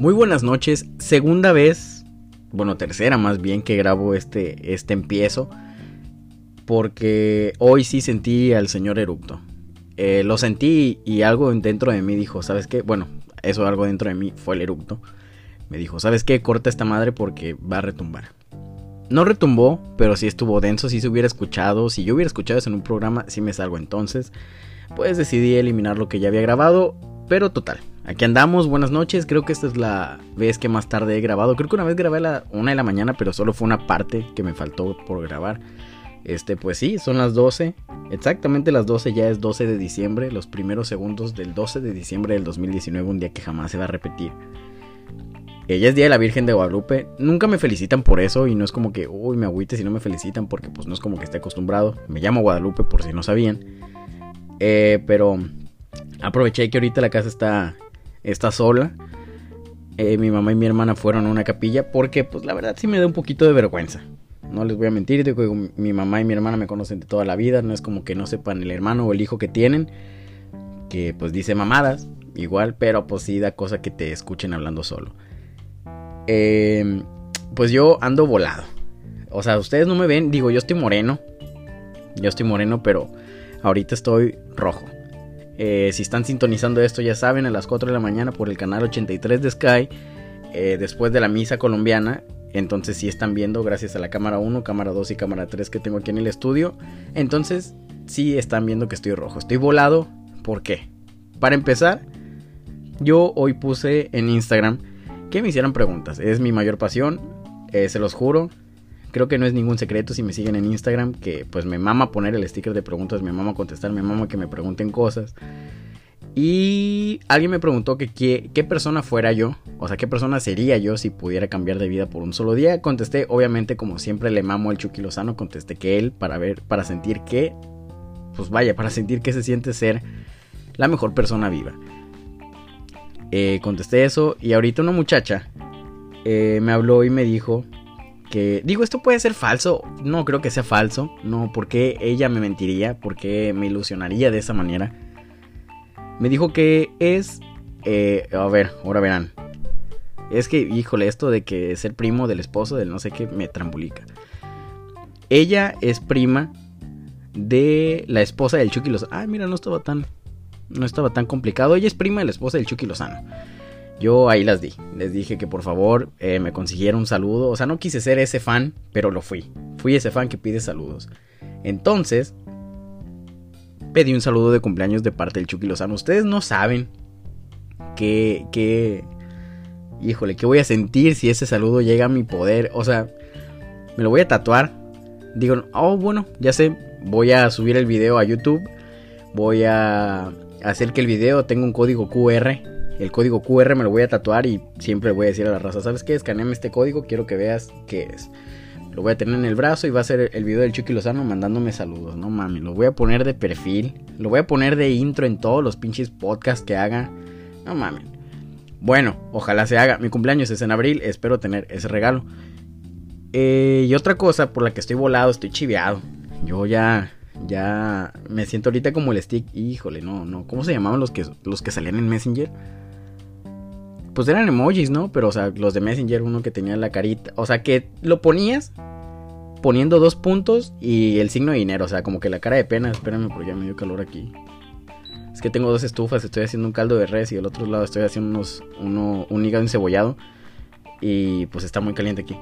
Muy buenas noches, segunda vez, bueno, tercera más bien que grabo este, este empiezo, porque hoy sí sentí al señor eructo. Eh, lo sentí y algo dentro de mí dijo, ¿sabes qué? Bueno, eso algo dentro de mí fue el eructo. Me dijo, ¿sabes qué? Corta esta madre porque va a retumbar. No retumbó, pero sí estuvo denso, si se hubiera escuchado. Si yo hubiera escuchado eso en un programa, sí me salgo entonces. Pues decidí eliminar lo que ya había grabado, pero total, Aquí andamos, buenas noches. Creo que esta es la vez que más tarde he grabado. Creo que una vez grabé a la una de la mañana, pero solo fue una parte que me faltó por grabar. Este, pues sí, son las 12. Exactamente las 12 ya es 12 de diciembre. Los primeros segundos del 12 de diciembre del 2019, un día que jamás se va a repetir. Ella es Día de la Virgen de Guadalupe. Nunca me felicitan por eso y no es como que, uy, me agüite si no me felicitan porque pues no es como que esté acostumbrado. Me llamo Guadalupe por si no sabían. Eh, pero aproveché que ahorita la casa está está sola. Eh, mi mamá y mi hermana fueron a una capilla porque, pues la verdad sí me da un poquito de vergüenza. No les voy a mentir, digo, mi mamá y mi hermana me conocen de toda la vida, no es como que no sepan el hermano o el hijo que tienen, que pues dice mamadas, igual, pero pues sí da cosa que te escuchen hablando solo. Em, pues yo ando volado. O sea, ustedes no me ven, digo, yo estoy moreno, yo estoy moreno, pero ahorita estoy rojo. Eh, si están sintonizando esto, ya saben, a las 4 de la mañana por el canal 83 de Sky, eh, después de la misa colombiana. Entonces, si están viendo, gracias a la cámara 1, cámara 2 y cámara 3 que tengo aquí en el estudio. Entonces, sí están viendo que estoy rojo. Estoy volado. ¿Por qué? Para empezar, yo hoy puse en Instagram que me hicieran preguntas. Es mi mayor pasión, eh, se los juro. Creo que no es ningún secreto si me siguen en Instagram que pues me mama poner el sticker de preguntas, me mama contestar, me mama que me pregunten cosas. Y alguien me preguntó que qué, persona fuera yo, o sea, qué persona sería yo si pudiera cambiar de vida por un solo día. Contesté, obviamente, como siempre le mamo al Chucky Lozano, contesté que él para ver, para sentir que, pues vaya, para sentir que se siente ser la mejor persona viva. Eh, contesté eso y ahorita una muchacha eh, me habló y me dijo que digo, esto puede ser falso, no creo que sea falso, no, porque ella me mentiría, porque me ilusionaría de esa manera. Me dijo que es, eh, a ver, ahora verán, es que, híjole, esto de que ser primo del esposo del no sé qué me trambulica. Ella es prima de la esposa del Chucky Lozano. Ah, mira, no estaba tan, no estaba tan complicado. Ella es prima de la esposa del Chucky Lozano. Yo ahí las di. Les dije que por favor eh, me consiguiera un saludo. O sea, no quise ser ese fan, pero lo fui. Fui ese fan que pide saludos. Entonces, pedí un saludo de cumpleaños de parte del Chucky Lozano. Ustedes no saben qué, qué, híjole, qué voy a sentir si ese saludo llega a mi poder. O sea, me lo voy a tatuar. Digo, oh, bueno, ya sé, voy a subir el video a YouTube. Voy a hacer que el video tenga un código QR el código QR me lo voy a tatuar y siempre voy a decir a la raza, ¿sabes qué? Escaneame este código, quiero que veas qué es. Lo voy a tener en el brazo y va a ser el video del Chucky Lozano mandándome saludos, no mami, lo voy a poner de perfil, lo voy a poner de intro en todos los pinches podcasts que haga, no mami. Bueno, ojalá se haga, mi cumpleaños es en abril, espero tener ese regalo. Eh, y otra cosa por la que estoy volado, estoy chiveado. Yo ya ya me siento ahorita como el stick, híjole, no, no, ¿cómo se llamaban los que los que salían en Messenger? Pues eran emojis, ¿no? Pero, o sea, los de Messenger, uno que tenía la carita, o sea, que lo ponías poniendo dos puntos y el signo de dinero, o sea, como que la cara de pena, espérame porque ya me dio calor aquí. Es que tengo dos estufas, estoy haciendo un caldo de res y del otro lado estoy haciendo unos, uno, un hígado encebollado y pues está muy caliente aquí.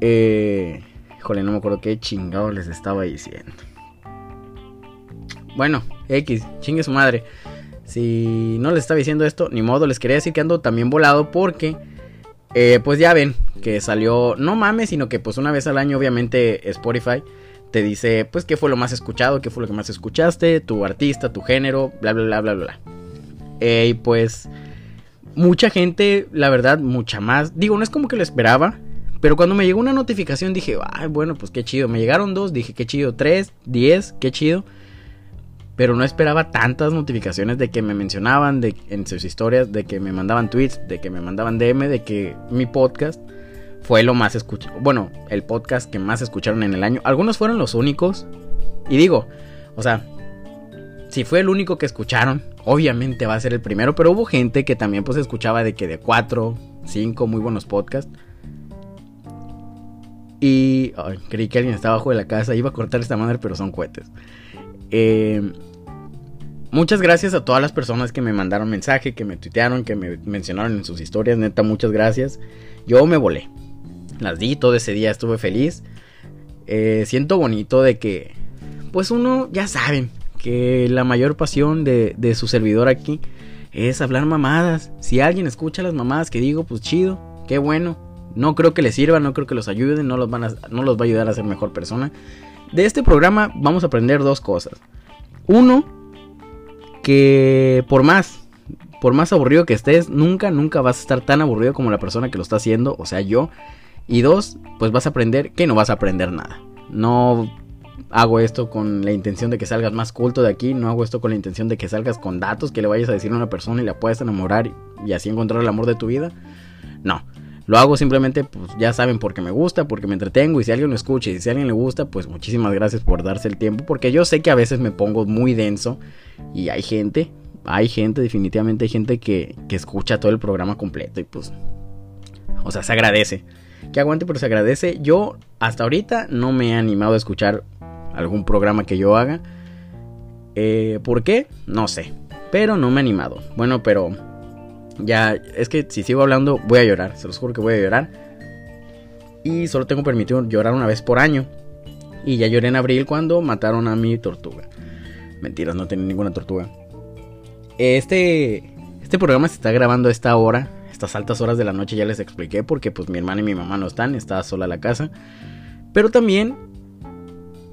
Eh, híjole, no me acuerdo qué chingado les estaba diciendo. Bueno, X, chingue su madre. Si no les estaba diciendo esto, ni modo, les quería decir que ando también volado porque, eh, pues ya ven que salió, no mames, sino que pues una vez al año obviamente Spotify te dice pues qué fue lo más escuchado, qué fue lo que más escuchaste, tu artista, tu género, bla, bla, bla, bla, bla. Y pues mucha gente, la verdad, mucha más. Digo, no es como que lo esperaba. Pero cuando me llegó una notificación dije, ay, bueno, pues qué chido. Me llegaron dos, dije, qué chido. Tres, diez, qué chido pero no esperaba tantas notificaciones de que me mencionaban de, en sus historias, de que me mandaban tweets, de que me mandaban DM, de que mi podcast fue lo más escuchado. Bueno, el podcast que más escucharon en el año. Algunos fueron los únicos. Y digo, o sea, si fue el único que escucharon, obviamente va a ser el primero, pero hubo gente que también pues escuchaba de que de 4, 5 muy buenos podcasts. Y creí que alguien estaba abajo de la casa, iba a cortar esta madre, pero son cohetes. Eh, muchas gracias a todas las personas que me mandaron mensaje, que me tuitearon, que me mencionaron en sus historias, neta, muchas gracias. Yo me volé. Las di todo ese día, estuve feliz. Eh, siento bonito de que, pues uno, ya saben, que la mayor pasión de, su servidor aquí es hablar mamadas. Si alguien escucha las mamadas que digo, pues chido, qué bueno. No creo que les sirva, no creo que los ayuden, no los, van a, no los va a ayudar a ser mejor persona. De este programa vamos a aprender dos cosas. Uno, que por más, por más aburrido que estés, nunca, nunca vas a estar tan aburrido como la persona que lo está haciendo, o sea, yo. Y dos, pues vas a aprender que no vas a aprender nada. No hago esto con la intención de que salgas más culto de aquí, no hago esto con la intención de que salgas con datos que le vayas a decir a una persona y la puedas enamorar y así encontrar el amor de tu vida. No, lo hago simplemente, pues ya saben, porque me gusta, porque me entretengo y si alguien lo escucha y si a alguien le gusta, pues muchísimas gracias por darse el tiempo, porque yo sé que a veces me pongo muy denso y hay gente, hay gente, definitivamente hay gente que, que escucha todo el programa completo y pues, o sea, se agradece. Que aguante, pero se agradece. Yo hasta ahorita no me he animado a escuchar algún programa que yo haga. Eh, ¿Por qué? No sé. Pero no me he animado. Bueno, pero ya es que si sigo hablando voy a llorar. Se los juro que voy a llorar. Y solo tengo permitido llorar una vez por año. Y ya lloré en abril cuando mataron a mi tortuga. Mentiras, no tenía ninguna tortuga. Este, este programa se está grabando a esta hora. Estas altas horas de la noche ya les expliqué porque pues mi hermana y mi mamá no están. Estaba sola la casa. Pero también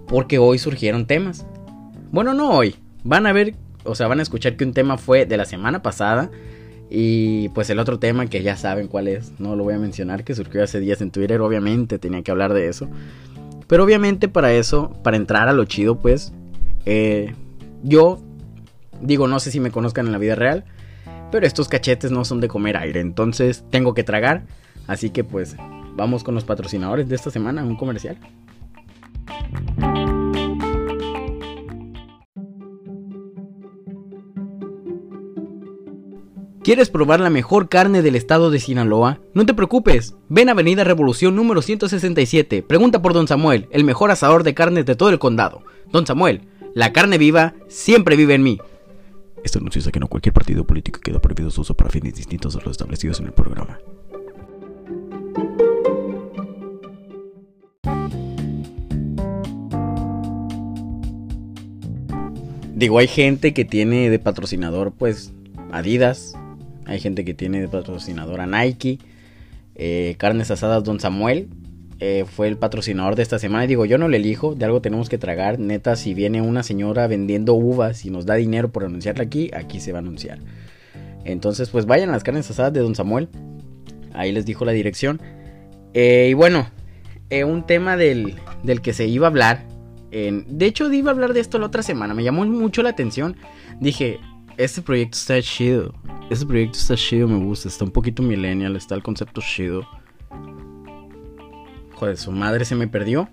porque hoy surgieron temas. Bueno, no hoy. Van a ver, o sea, van a escuchar que un tema fue de la semana pasada. Y pues el otro tema que ya saben cuál es, no lo voy a mencionar, que surgió hace días en Twitter, obviamente tenía que hablar de eso. Pero obviamente para eso, para entrar a lo chido, pues, eh, yo digo, no sé si me conozcan en la vida real, pero estos cachetes no son de comer aire, entonces tengo que tragar. Así que pues, vamos con los patrocinadores de esta semana, un comercial. ¿Quieres probar la mejor carne del estado de Sinaloa? No te preocupes, ven a Avenida Revolución número 167, pregunta por Don Samuel, el mejor asador de carnes de todo el condado. Don Samuel, la carne viva siempre vive en mí. Esto anuncia que no cualquier partido político queda prohibido su uso para fines distintos a los establecidos en el programa. Digo, hay gente que tiene de patrocinador pues Adidas, hay gente que tiene de patrocinador a Nike. Eh, carnes asadas Don Samuel eh, fue el patrocinador de esta semana. Y digo, yo no le elijo, de algo tenemos que tragar. Neta, si viene una señora vendiendo uvas y nos da dinero por anunciarla aquí, aquí se va a anunciar. Entonces, pues vayan a las carnes asadas de Don Samuel. Ahí les dijo la dirección. Eh, y bueno, un tema del, del, que se iba a hablar. de hecho, iba a hablar de esto la otra semana. Me llamó mucho la atención. Dije, este proyecto está chido. Este proyecto está chido, me gusta. Está un poquito millennial, está el concepto chido. Joder, su madre se me perdió.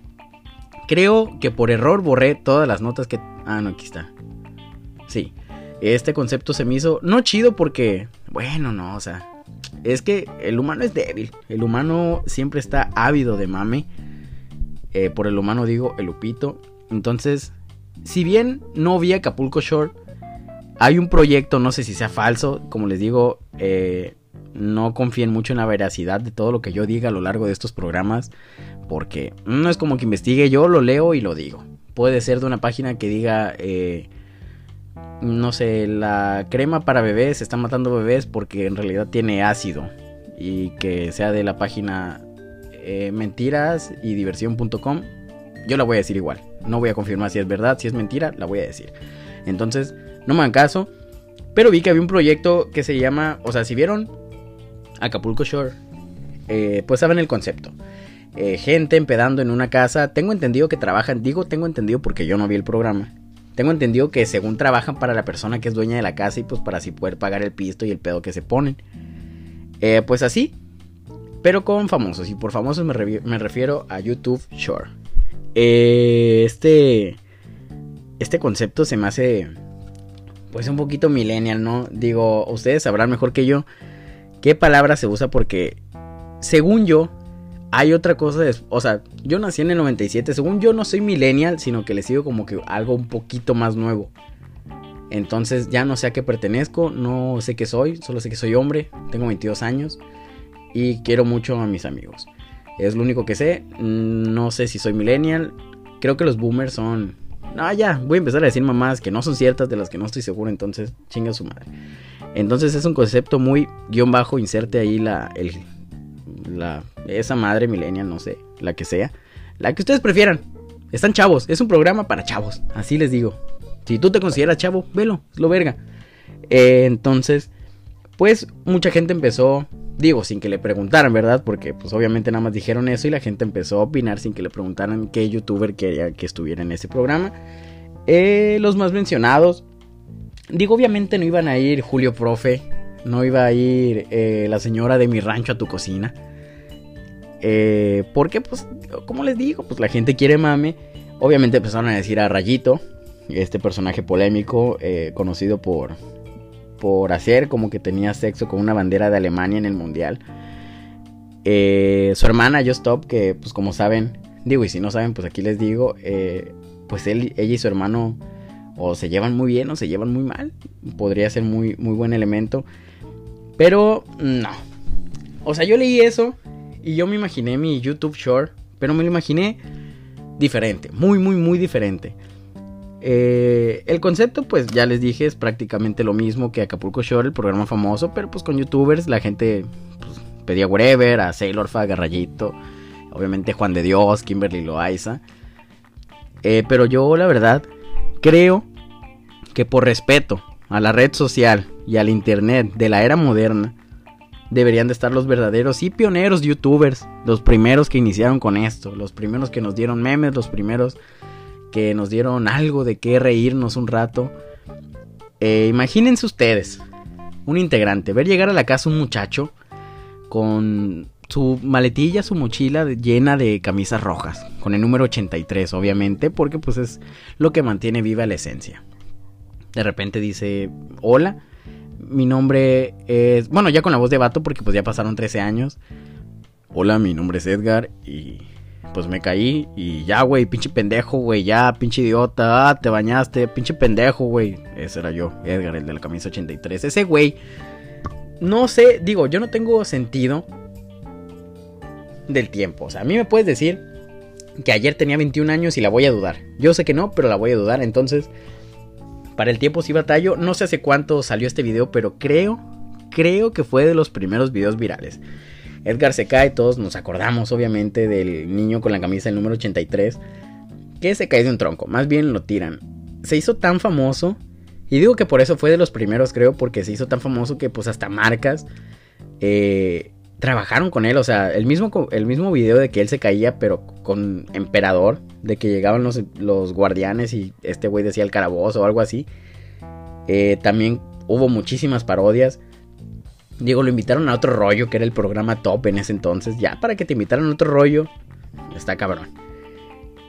Creo que por error borré todas las notas que... Ah, no, aquí está. Sí. Este concepto se me hizo no chido porque... Bueno, no, o sea... Es que el humano es débil. El humano siempre está ávido de mame. Eh, por el humano digo el upito. Entonces, si bien no vi Acapulco Shore hay un proyecto, no sé si sea falso, como les digo, eh, no confíen mucho en la veracidad de todo lo que yo diga a lo largo de estos programas, porque no es como que investigue, yo lo leo y lo digo. Puede ser de una página que diga, eh, no sé, la crema para bebés está matando bebés porque en realidad tiene ácido, y que sea de la página eh, mentiras y diversión.com, yo la voy a decir igual. No voy a confirmar si es verdad, si es mentira, la voy a decir. Entonces, no me dan caso. Pero vi que había un proyecto que se llama, o sea, si vieron Acapulco Shore, eh, pues saben el concepto. Eh, gente empedando en una casa. Tengo entendido que trabajan, digo tengo entendido porque yo no vi el programa. Tengo entendido que según trabajan para la persona que es dueña de la casa y pues para así poder pagar el pisto y el pedo que se ponen. Eh, pues así, pero con famosos. Y por famosos me, me refiero a YouTube Shore. este, este concepto se me hace pues un poquito millennial, ¿no? Digo, ustedes sabrán mejor que yo qué palabra se usa porque, según yo, hay otra cosa, de, o sea, yo nací en el 97, según yo no soy millennial, sino que le sigo como que algo un poquito más nuevo. Entonces ya no sé a qué pertenezco, no sé qué soy, solo sé que soy hombre, tengo 22 años y quiero mucho a mis amigos. Es lo único que sé, no sé si soy millennial, creo que los boomers son... No, ya, voy a empezar a decir mamás que no son ciertas, de las que no estoy seguro, entonces chinga su madre. Entonces es un concepto muy guion bajo, inserte ahí la, el, la, esa madre millennial, no sé, la que sea, la que ustedes prefieran. Están chavos, es un programa para chavos, así les digo. Si tú te consideras chavo, velo, es lo verga. Eh, entonces, pues mucha gente empezó, digo, sin que le preguntaran, ¿verdad? Porque pues obviamente nada más dijeron eso y la gente empezó a opinar sin que le preguntaran qué youtuber quería que estuviera en ese programa. Eh, los más mencionados, digo, obviamente no iban a ir Julio Profe, no iba a ir eh, la señora de mi rancho a tu cocina. Eh, porque, pues, como les digo, pues la gente quiere mame. Obviamente empezaron a decir a Rayito, este personaje polémico, eh, conocido por, por hacer como que tenía sexo con una bandera de Alemania en el mundial. su hermana Just Stop, que pues como saben, digo, y si no saben, pues aquí les digo, pues él, ella y su hermano o se llevan muy bien o se llevan muy mal. Podría ser muy, muy buen elemento. Pero no. O sea, yo leí eso y yo me imaginé mi YouTube Short, pero me lo imaginé diferente, muy, muy, muy diferente. Eh, el concepto, pues ya les dije, es prácticamente lo mismo que Acapulco Shore, el programa famoso, pero pues con youtubers la gente pues, pedía whatever, a Sailor Fag, Rayito, obviamente Juan de Dios, Kimberly Loaiza. Eh, pero yo, la verdad, creo que por respeto a la red social y al internet de la era moderna, deberían de estar los verdaderos y pioneros youtubers, los primeros que iniciaron con esto, los primeros que nos dieron memes, los primeros que nos dieron algo de qué reírnos un rato. Eh, imagínense ustedes, un integrante, ver llegar a la casa un muchacho con su maletilla, su mochila llena de camisas rojas, con el número 83 obviamente, porque pues es lo que mantiene viva la esencia. De repente dice, hola, mi nombre es... Bueno, ya con la voz de vato porque pues ya pasaron 13 años. Hola, mi nombre es Edgar y pues me caí y ya, güey, pinche pendejo, güey, ya, pinche idiota, ah, te bañaste, pinche pendejo, güey. Ese era yo, Edgar, el de la camisa 83. Ese güey, no sé, digo, yo no tengo sentido del tiempo. O sea, a mí me puedes decir que ayer tenía 21 años y la voy a dudar. Yo sé que no, pero la voy a dudar. Entonces, para el tiempo sí batallo. No sé hace cuánto salió este video, pero creo, creo que fue de los primeros videos virales. Edgar se cae, todos nos acordamos obviamente del niño con la camisa del número 83, que se cae de un tronco, más bien lo tiran. Se hizo tan famoso, y digo que por eso fue de los primeros creo, porque se hizo tan famoso que pues hasta marcas eh, trabajaron con él, o sea, el mismo, el mismo video de que él se caía, pero con emperador, de que llegaban los, los guardianes y este güey decía el carabozo o algo así. Eh, también hubo muchísimas parodias. Digo, lo invitaron a otro rollo, que era el programa top en ese entonces. Ya, para que te invitaran a otro rollo, está cabrón.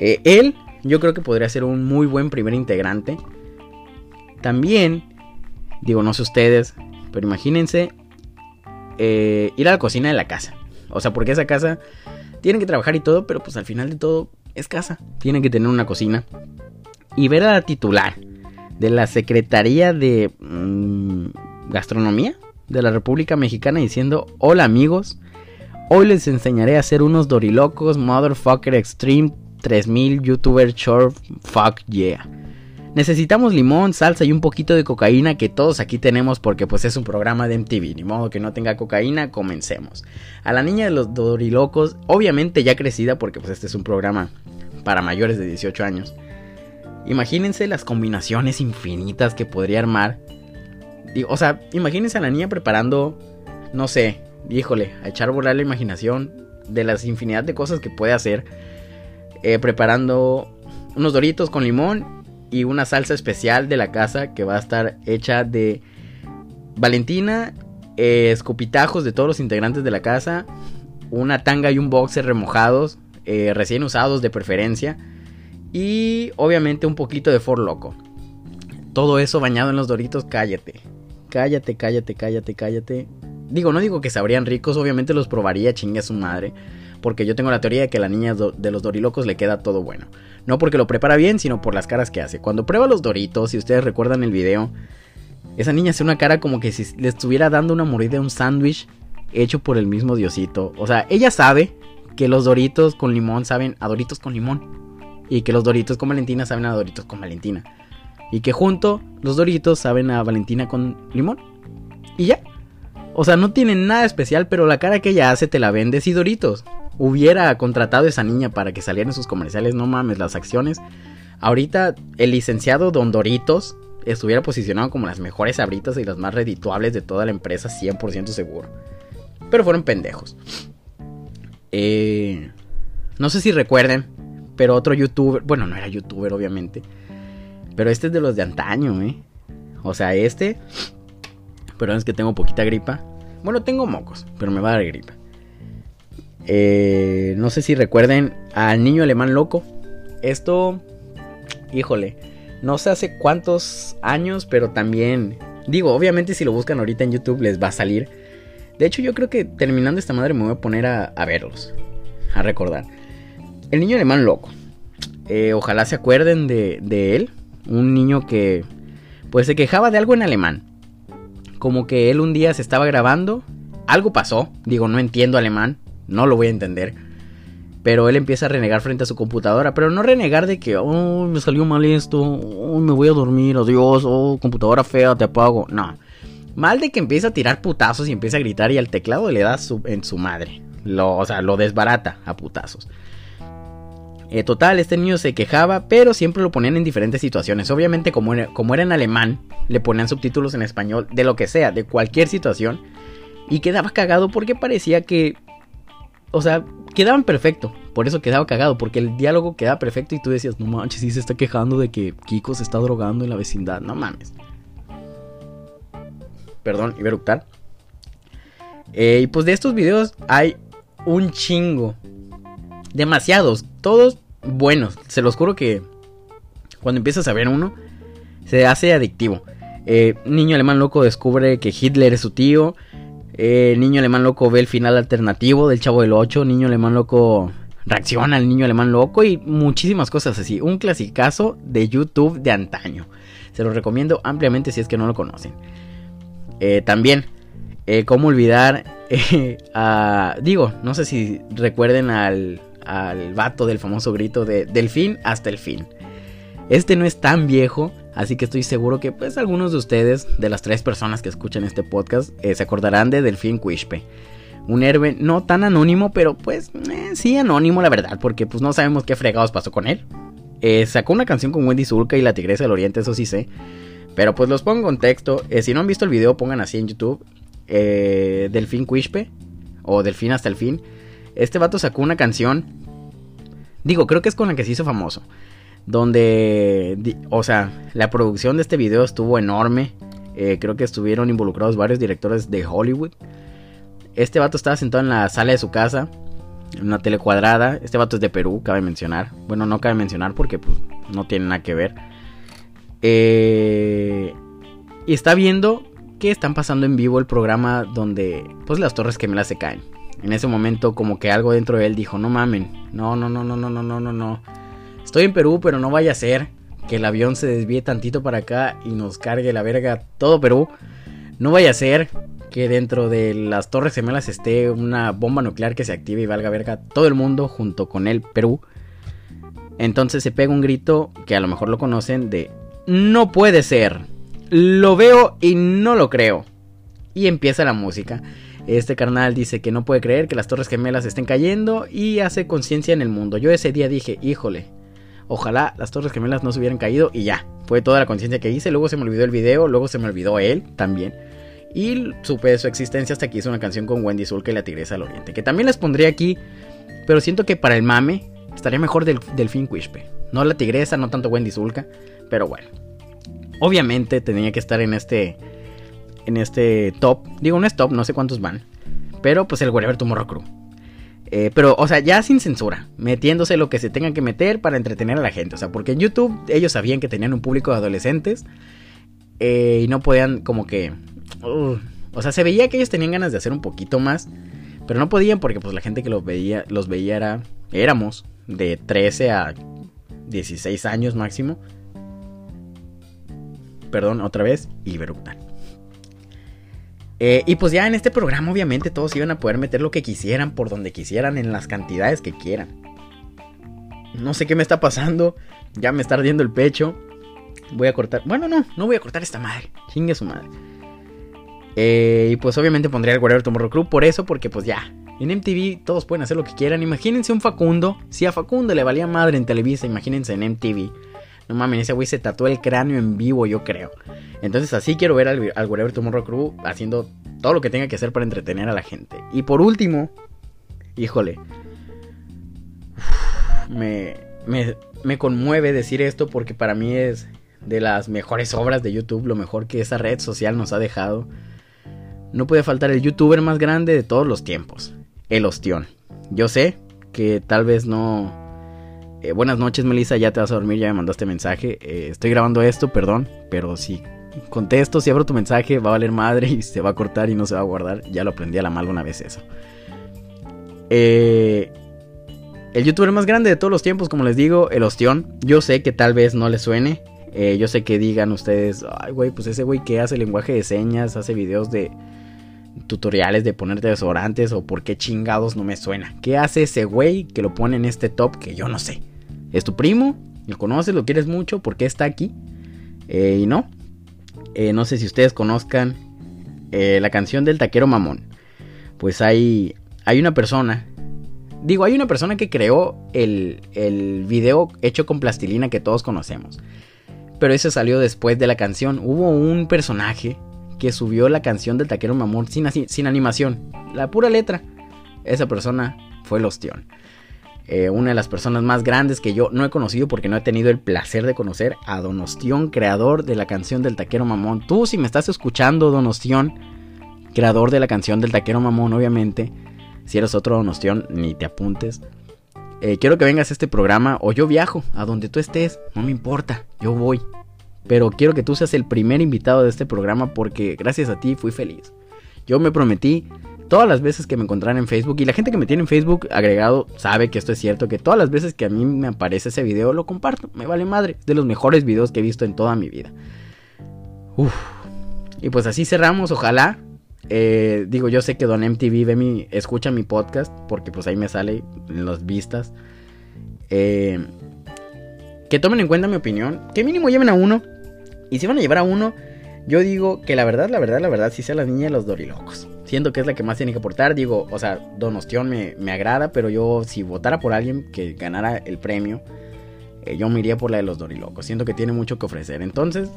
Eh, él, yo creo que podría ser un muy buen primer integrante. También, digo, no sé ustedes, pero imagínense eh, ir a la cocina de la casa. O sea, porque esa casa tienen que trabajar y todo, pero pues al final de todo es casa. Tienen que tener una cocina. Y ver a la titular de la Secretaría de mm, Gastronomía de la República Mexicana diciendo, hola amigos, hoy les enseñaré a hacer unos dorilocos Motherfucker Extreme 3000 YouTuber Short Fuck Yeah. Necesitamos limón, salsa y un poquito de cocaína que todos aquí tenemos porque pues es un programa de MTV. Ni modo que no tenga cocaína, comencemos. A la niña de los dorilocos, obviamente ya crecida porque pues este es un programa para mayores de 18 años. Imagínense las combinaciones infinitas que podría armar. O sea, imagínense a la niña preparando, no sé, híjole, a echar volar la imaginación de las infinidad de cosas que puede hacer. Eh, preparando unos doritos con limón y una salsa especial de la casa que va a estar hecha de Valentina, eh, escopitajos de todos los integrantes de la casa, una tanga y un boxer remojados, eh, recién usados de preferencia, y obviamente un poquito de For Loco. todo eso bañado en los doritos, cállate. Cállate, cállate, cállate, cállate. Digo, no digo que sabrían ricos, obviamente los probaría, chingue a su madre. Porque yo tengo la teoría de que a la niña de los dorilocos le queda todo bueno. No porque lo prepara bien, sino por las caras que hace. Cuando prueba los doritos, si ustedes recuerdan el video, esa niña hace una cara como que si le estuviera dando una mordida a un sándwich hecho por el mismo Diosito. O sea, ella sabe que los doritos con limón saben a doritos con limón. Y que los doritos con Valentina saben a doritos con Valentina. Y que junto los doritos saben a Valentina con limón. Y ya. O sea, no tienen nada especial, pero la cara que ella hace te la vende si Doritos hubiera contratado a esa niña para que saliera en sus comerciales, no mames, las acciones. Ahorita el licenciado Don Doritos estuviera posicionado como las mejores sabritas y las más redituables de toda la empresa, 100% seguro. Pero fueron pendejos. Eh, no sé si recuerden, pero otro youtuber, bueno, no era youtuber obviamente, pero este es de los de antaño, ¿eh? O sea, este, pero es que tengo poquita gripa. Bueno, tengo mocos, pero me va a dar gripa. Eh, no sé si recuerden al niño alemán loco. Esto, híjole, no sé hace cuántos años, pero también, digo, obviamente si lo buscan ahorita en YouTube les va a salir. De hecho, yo creo que terminando esta madre me voy a poner a, verlos, a recordar. El niño alemán loco. Eh, ojalá se acuerden de, de él. Un niño que, pues, se quejaba de algo en alemán. Como que él un día se estaba grabando. Algo pasó. Digo, no entiendo alemán no lo voy a entender. Pero él empieza a renegar frente a su computadora. Pero no renegar de que, oh, me salió mal esto. Oh, me voy a dormir. Adiós. Oh, computadora fea, te apago. No. Mal de que empieza a tirar putazos y empieza a gritar y al teclado le da en su madre. Lo, o sea, lo desbarata a putazos. Eh, total, este niño se quejaba, pero siempre lo ponían en diferentes situaciones. Obviamente, como como era en alemán, le ponían subtítulos en español, de lo que sea, de cualquier situación. Y quedaba cagado porque parecía que o sea, quedaban perfecto. Por eso quedaba cagado, porque el diálogo quedaba perfecto y tú decías, no manches, sí se está quejando de que Kiko se está drogando en la vecindad. No mames. Perdón, iba a eructar. Eh, y pues de estos videos hay un chingo. Demasiados. Todos buenos. Se los juro que cuando empiezas a ver uno, se hace adictivo. Eh, niño alemán loco descubre que Hitler es su tío. Eh, niño alemán loco ve el final alternativo del Chavo del 8. Niño alemán loco reacciona al niño alemán loco y muchísimas cosas así. Un clasicazo de YouTube de antaño. Se lo recomiendo ampliamente si es que no lo conocen. Eh, también, cómo olvidar. Digo, no sé si recuerden al, al vato del famoso grito de del fin hasta el fin. Este no es tan viejo, Así que estoy seguro que pues algunos de ustedes, de las tres personas que escuchan este podcast, eh, se acordarán de Delfín Quishpe. Un héroe no tan anónimo, pero pues eh, sí anónimo la verdad, porque pues no sabemos qué fregados pasó con él. Eh, sacó una canción con Wendy Zulka y la Tigresa del Oriente, eso sí sé. Pero pues los pongo en contexto. si no han visto el video, pongan así en YouTube. Delfín Quishpe. O Delfín hasta el fin. Este vato sacó una canción. Digo, creo que es con la que se hizo famoso donde, o sea, la producción de este video estuvo enorme. Eh, creo que estuvieron involucrados varios directores de Hollywood. Este vato estaba sentado en la sala de su casa, en una tele cuadrada. Este vato es de Perú, cabe mencionar. Bueno, no cabe mencionar porque pues, no tiene nada que ver. Eh, y está viendo que están pasando en vivo el programa donde pues las torres gemelas se caen. En ese momento como que algo dentro de él dijo, no mamen, no, no, no, no, no, no, no, no, no. Estoy en Perú, pero no vaya a ser que el avión se desvíe tantito para acá y nos cargue la verga todo Perú. No vaya a ser que dentro de las Torres Gemelas esté una bomba nuclear que se active y valga verga todo el mundo junto con el Perú. Entonces se pega un grito que a lo mejor lo conocen de no puede ser. Lo veo y no lo creo. Y empieza la música. Este carnal dice que no puede creer que las Torres Gemelas estén cayendo y hace conciencia en el mundo. Yo ese día dije, híjole, Ojalá las Torres Gemelas no se hubieran caído y ya. Fue toda la conciencia que hice. Luego se me olvidó el video, luego se me olvidó él también. Y supe de su existencia hasta que hice una canción con Wendy Zulka y la Tigresa del Oriente. Que también les pondría aquí. Pero siento que para el mame estaría mejor del Delfín Quispe. No la Tigresa, no tanto Wendy Zulka. Pero bueno. Obviamente tenía que estar en este. En este top. Digo, no es top, no sé cuántos van. Pero pues el Wherever Tomorrow Crew. Eh, pero, o sea, ya sin censura, metiéndose lo que se tenga que meter para entretener a la gente. O sea, porque en YouTube ellos sabían que tenían un público de adolescentes eh, y no podían como que... uh, o sea, se veía que ellos tenían ganas de hacer un poquito más, pero no podían porque pues la gente que los veía, los veía era, éramos de 13 a 16 años máximo. Perdón, otra vez, Ibeructan. Eh, y pues ya en este programa obviamente todos iban a poder meter lo que quisieran, por donde quisieran, en las cantidades que quieran. No sé qué me está pasando, ya me está ardiendo el pecho. Voy a cortar, bueno no, no voy a cortar esta madre, chingue su madre. Eh, y pues obviamente pondría el Guerrero Tomorrow Crew por eso, porque pues ya, en MTV todos pueden hacer lo que quieran. Imagínense un Facundo, si a Facundo le valía madre en Televisa, imagínense en MTV. No mames, ese güey se tatuó el cráneo en vivo, yo creo. Entonces así quiero ver al, al Wherever Tomorrow Crew haciendo todo lo que tenga que hacer para entretener a la gente. Y por último, híjole, me, me, me conmueve decir esto porque para mí es de las mejores obras de YouTube, lo mejor que esa red social nos ha dejado. No puede faltar el youtuber más grande de todos los tiempos, el Ostión. Yo sé que tal vez no... Eh, buenas noches Melissa, ya te vas a dormir, ya me mandaste mensaje. Eh, estoy grabando esto, perdón, pero si contesto, si abro tu mensaje va a valer madre y se va a cortar y no se va a guardar. Ya lo aprendí a la mala una vez eso. Eh, el youtuber más grande de todos los tiempos, como les digo, el Ostión. Yo sé que tal vez no le suene. Eh, yo sé que digan ustedes, ay, güey, pues ese güey que hace lenguaje de señas, hace videos de tutoriales de ponerte desodorantes o por qué chingados no me suena. ¿Qué hace ese güey que lo pone en este top que yo no sé? ¿Es tu primo? ¿Lo conoces? ¿Lo quieres mucho? ¿Por qué está aquí? Eh, y no. Eh, no sé si ustedes conozcan eh, la canción del taquero mamón. Pues hay, hay una persona. Digo, hay una persona que creó el, el video hecho con plastilina que todos conocemos. Pero ese salió después de la canción. Hubo un personaje que subió la canción del taquero mamón sin, sin animación. La pura letra. Esa persona fue el Ostión. Eh, una de las personas más grandes que yo no he conocido porque no he tenido el placer de conocer a Don Ostión, creador de la canción del taquero mamón. Tú si me estás escuchando, Don Ostión, creador de la canción del taquero mamón, obviamente. Si eres otro Don Ostión, ni te apuntes. Eh, quiero que vengas a este programa o yo viajo a donde tú estés, no me importa, yo voy. Pero quiero que tú seas el primer invitado de este programa porque gracias a ti fui feliz. Yo me prometí todas las veces que me encontraran en Facebook y la gente que me tiene en Facebook agregado sabe que esto es cierto, que todas las veces que a mí me aparece ese video lo comparto, me vale madre, es de los mejores videos que he visto en toda mi vida. Uf. Y pues así cerramos, ojalá. Eh, digo, yo sé que Don MTV ve mi, escucha mi podcast porque pues ahí me sale en las vistas. Eh, que tomen en cuenta mi opinión, que mínimo lleven a uno. Y si van a llevar a uno, yo digo que la verdad, la verdad, la verdad, si sea la niña de los dorilocos. Siento que es la que más tiene que aportar. Digo, o sea, Don Ostión me, me agrada, pero yo si votara por alguien que ganara el premio, eh, yo me iría por la de los dorilocos. Siento que tiene mucho que ofrecer. Entonces,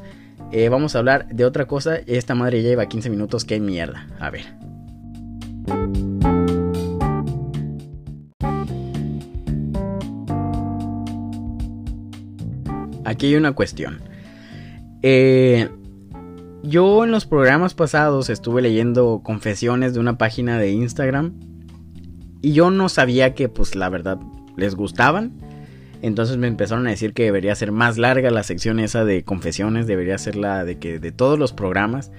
eh, vamos a hablar de otra cosa. Esta madre ya lleva 15 minutos, qué mierda. A ver. Aquí hay una cuestión. Eh, yo en los programas pasados estuve leyendo confesiones de una página de Instagram. Y yo no sabía que, pues la verdad, les gustaban. Entonces me empezaron a decir que debería ser más larga la sección esa de confesiones. Debería ser la de que de todos los programas.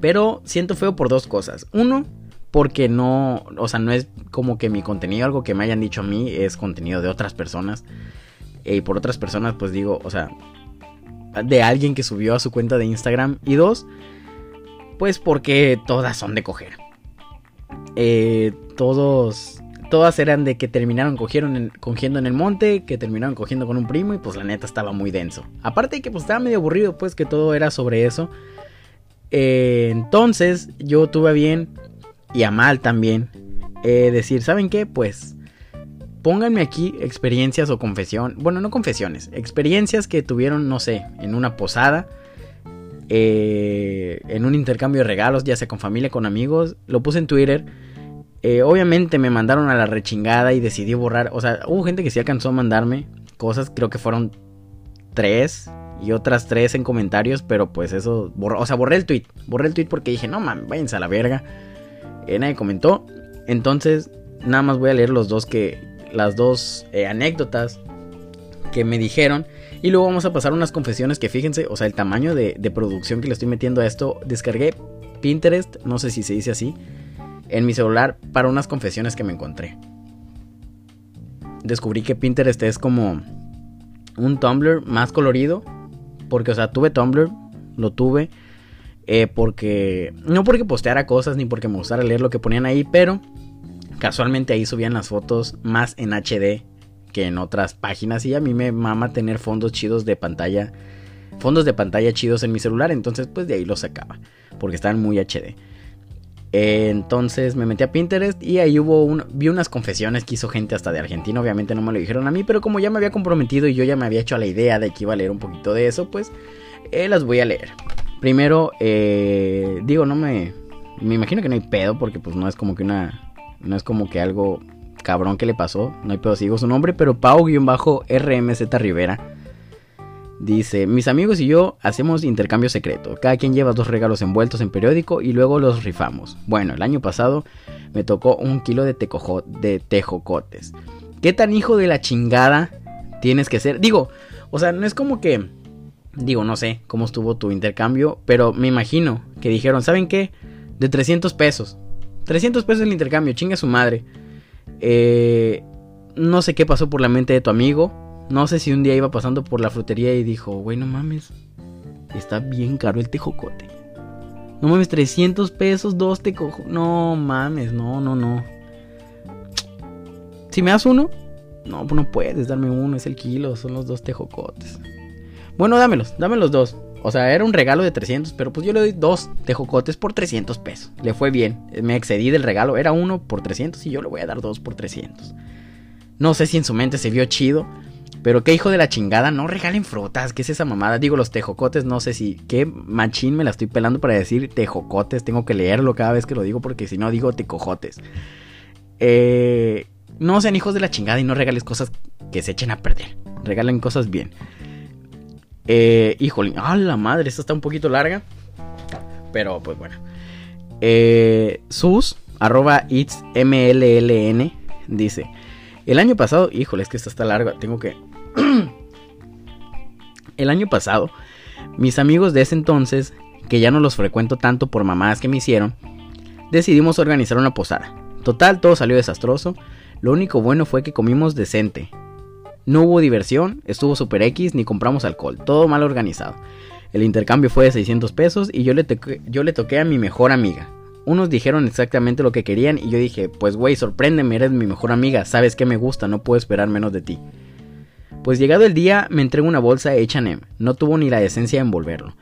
Pero siento feo por dos cosas. Uno, porque no, o sea, no es como que mi contenido, algo que me hayan dicho a mí, es contenido de otras personas. Y por otras personas, pues digo, o sea, de alguien que subió a su cuenta de Instagram. Y dos, pues porque todas son de coger. Eh, todos, todas eran de que terminaron cogieron en- cogiendo en el monte, que terminaron cogiendo con un primo y pues la neta estaba muy denso. Aparte de que pues estaba medio aburrido, pues que todo era sobre eso. Eh, entonces yo tuve bien y a mal también eh, decir, ¿saben qué? Pues pónganme aquí experiencias o confesión, bueno, no confesiones, experiencias que tuvieron, no sé, en una posada, eh, en un intercambio de regalos, ya sea con familia, con amigos, lo puse en Twitter. Eh, obviamente me mandaron a la rechingada y decidí borrar, o sea, hubo gente que sí alcanzó a mandarme cosas, creo que fueron tres y otras tres en comentarios, pero pues eso, borró, o sea, borré el tweet, borré el tweet porque dije, no mames, váyanse a la verga. Eh, nadie comentó, entonces nada más voy a leer los dos que, las dos eh, anécdotas que me dijeron. Y luego vamos a pasar unas confesiones que fíjense, o sea, el tamaño de, de producción que le estoy metiendo a esto. Descargué Pinterest, no sé si se dice así, en mi celular para unas confesiones que me encontré. Descubrí que Pinterest es como un Tumblr más colorido. Porque, o sea, tuve Tumblr, lo tuve. Eh, porque, no porque posteara cosas ni porque me gustara leer lo que ponían ahí, pero casualmente ahí subían las fotos más en HD que en otras páginas. Y a mí me mama tener fondos chidos de pantalla. Fondos de pantalla chidos en mi celular. Entonces, pues de ahí los sacaba. Porque estaban muy HD. Entonces me metí a Pinterest y ahí hubo un, vi unas confesiones que hizo gente hasta de Argentina. Obviamente no me lo dijeron a mí, pero como ya me había comprometido y yo ya me había hecho a la idea de que iba a leer un poquito de eso, pues eh, las voy a leer. Primero, eh, digo, no me, me imagino que no hay pedo porque pues no es como que una, no es como que algo cabrón que le pasó. No hay pedo, sigo su nombre, pero Pau-RMZ Rivera Dice, mis amigos y yo hacemos intercambio secreto. Cada quien lleva dos regalos envueltos en periódico y luego los rifamos. Bueno, el año pasado me tocó un kilo de, de tejocotes. ¿Qué tan hijo de la chingada tienes que ser? Digo, o sea, no es como que... Digo, no sé cómo estuvo tu intercambio, pero me imagino que dijeron, ¿saben qué? De 300 pesos. 300 pesos el intercambio, chinga su madre. Eh, no sé qué pasó por la mente de tu amigo, no sé si un día iba pasando por la frutería y dijo, güey, no mames, está bien caro el tejocote. No mames, 300 pesos, dos tejocotes. No mames, no, no, no. Si me das uno, no, pues no puedes darme uno, es el kilo, son los dos tejocotes. Bueno, dámelos, dame los dos. O sea, era un regalo de 300, pero pues yo le doy dos tejocotes por 300 pesos. Le fue bien, me excedí del regalo, era uno por 300 y yo le voy a dar dos por 300. No sé si en su mente se vio chido, pero qué hijo de la chingada, no regalen frutas, ¿qué es esa mamada? Digo, los tejocotes, no sé si, qué machín me la estoy pelando para decir tejocotes, tengo que leerlo cada vez que lo digo porque si no digo tecojotes. Eh, no sean hijos de la chingada y no regales cosas que se echen a perder, regalen cosas bien. Eh, híjole, ¡ah la madre! Esta está un poquito larga, pero pues bueno. Eh, sus, arroba itsmlln, dice... El año pasado, híjole, es que esta está larga, tengo que el año pasado, mis amigos de ese entonces, que ya no los frecuento tanto por mamadas que me hicieron, decidimos organizar una posada. Total, todo salió desastroso. Lo único bueno fue que comimos decente. No hubo diversión, estuvo super X, ni compramos alcohol, todo mal organizado. El intercambio fue de 600 pesos y yo le, yo le toqué a mi mejor amiga. Unos dijeron exactamente lo que querían y yo dije, pues güey, sorpréndeme, eres mi mejor amiga, sabes que me gusta, no puedo esperar menos de ti. Pues llegado el día me entrego una bolsa H&M, no tuvo ni la decencia de envolverlo.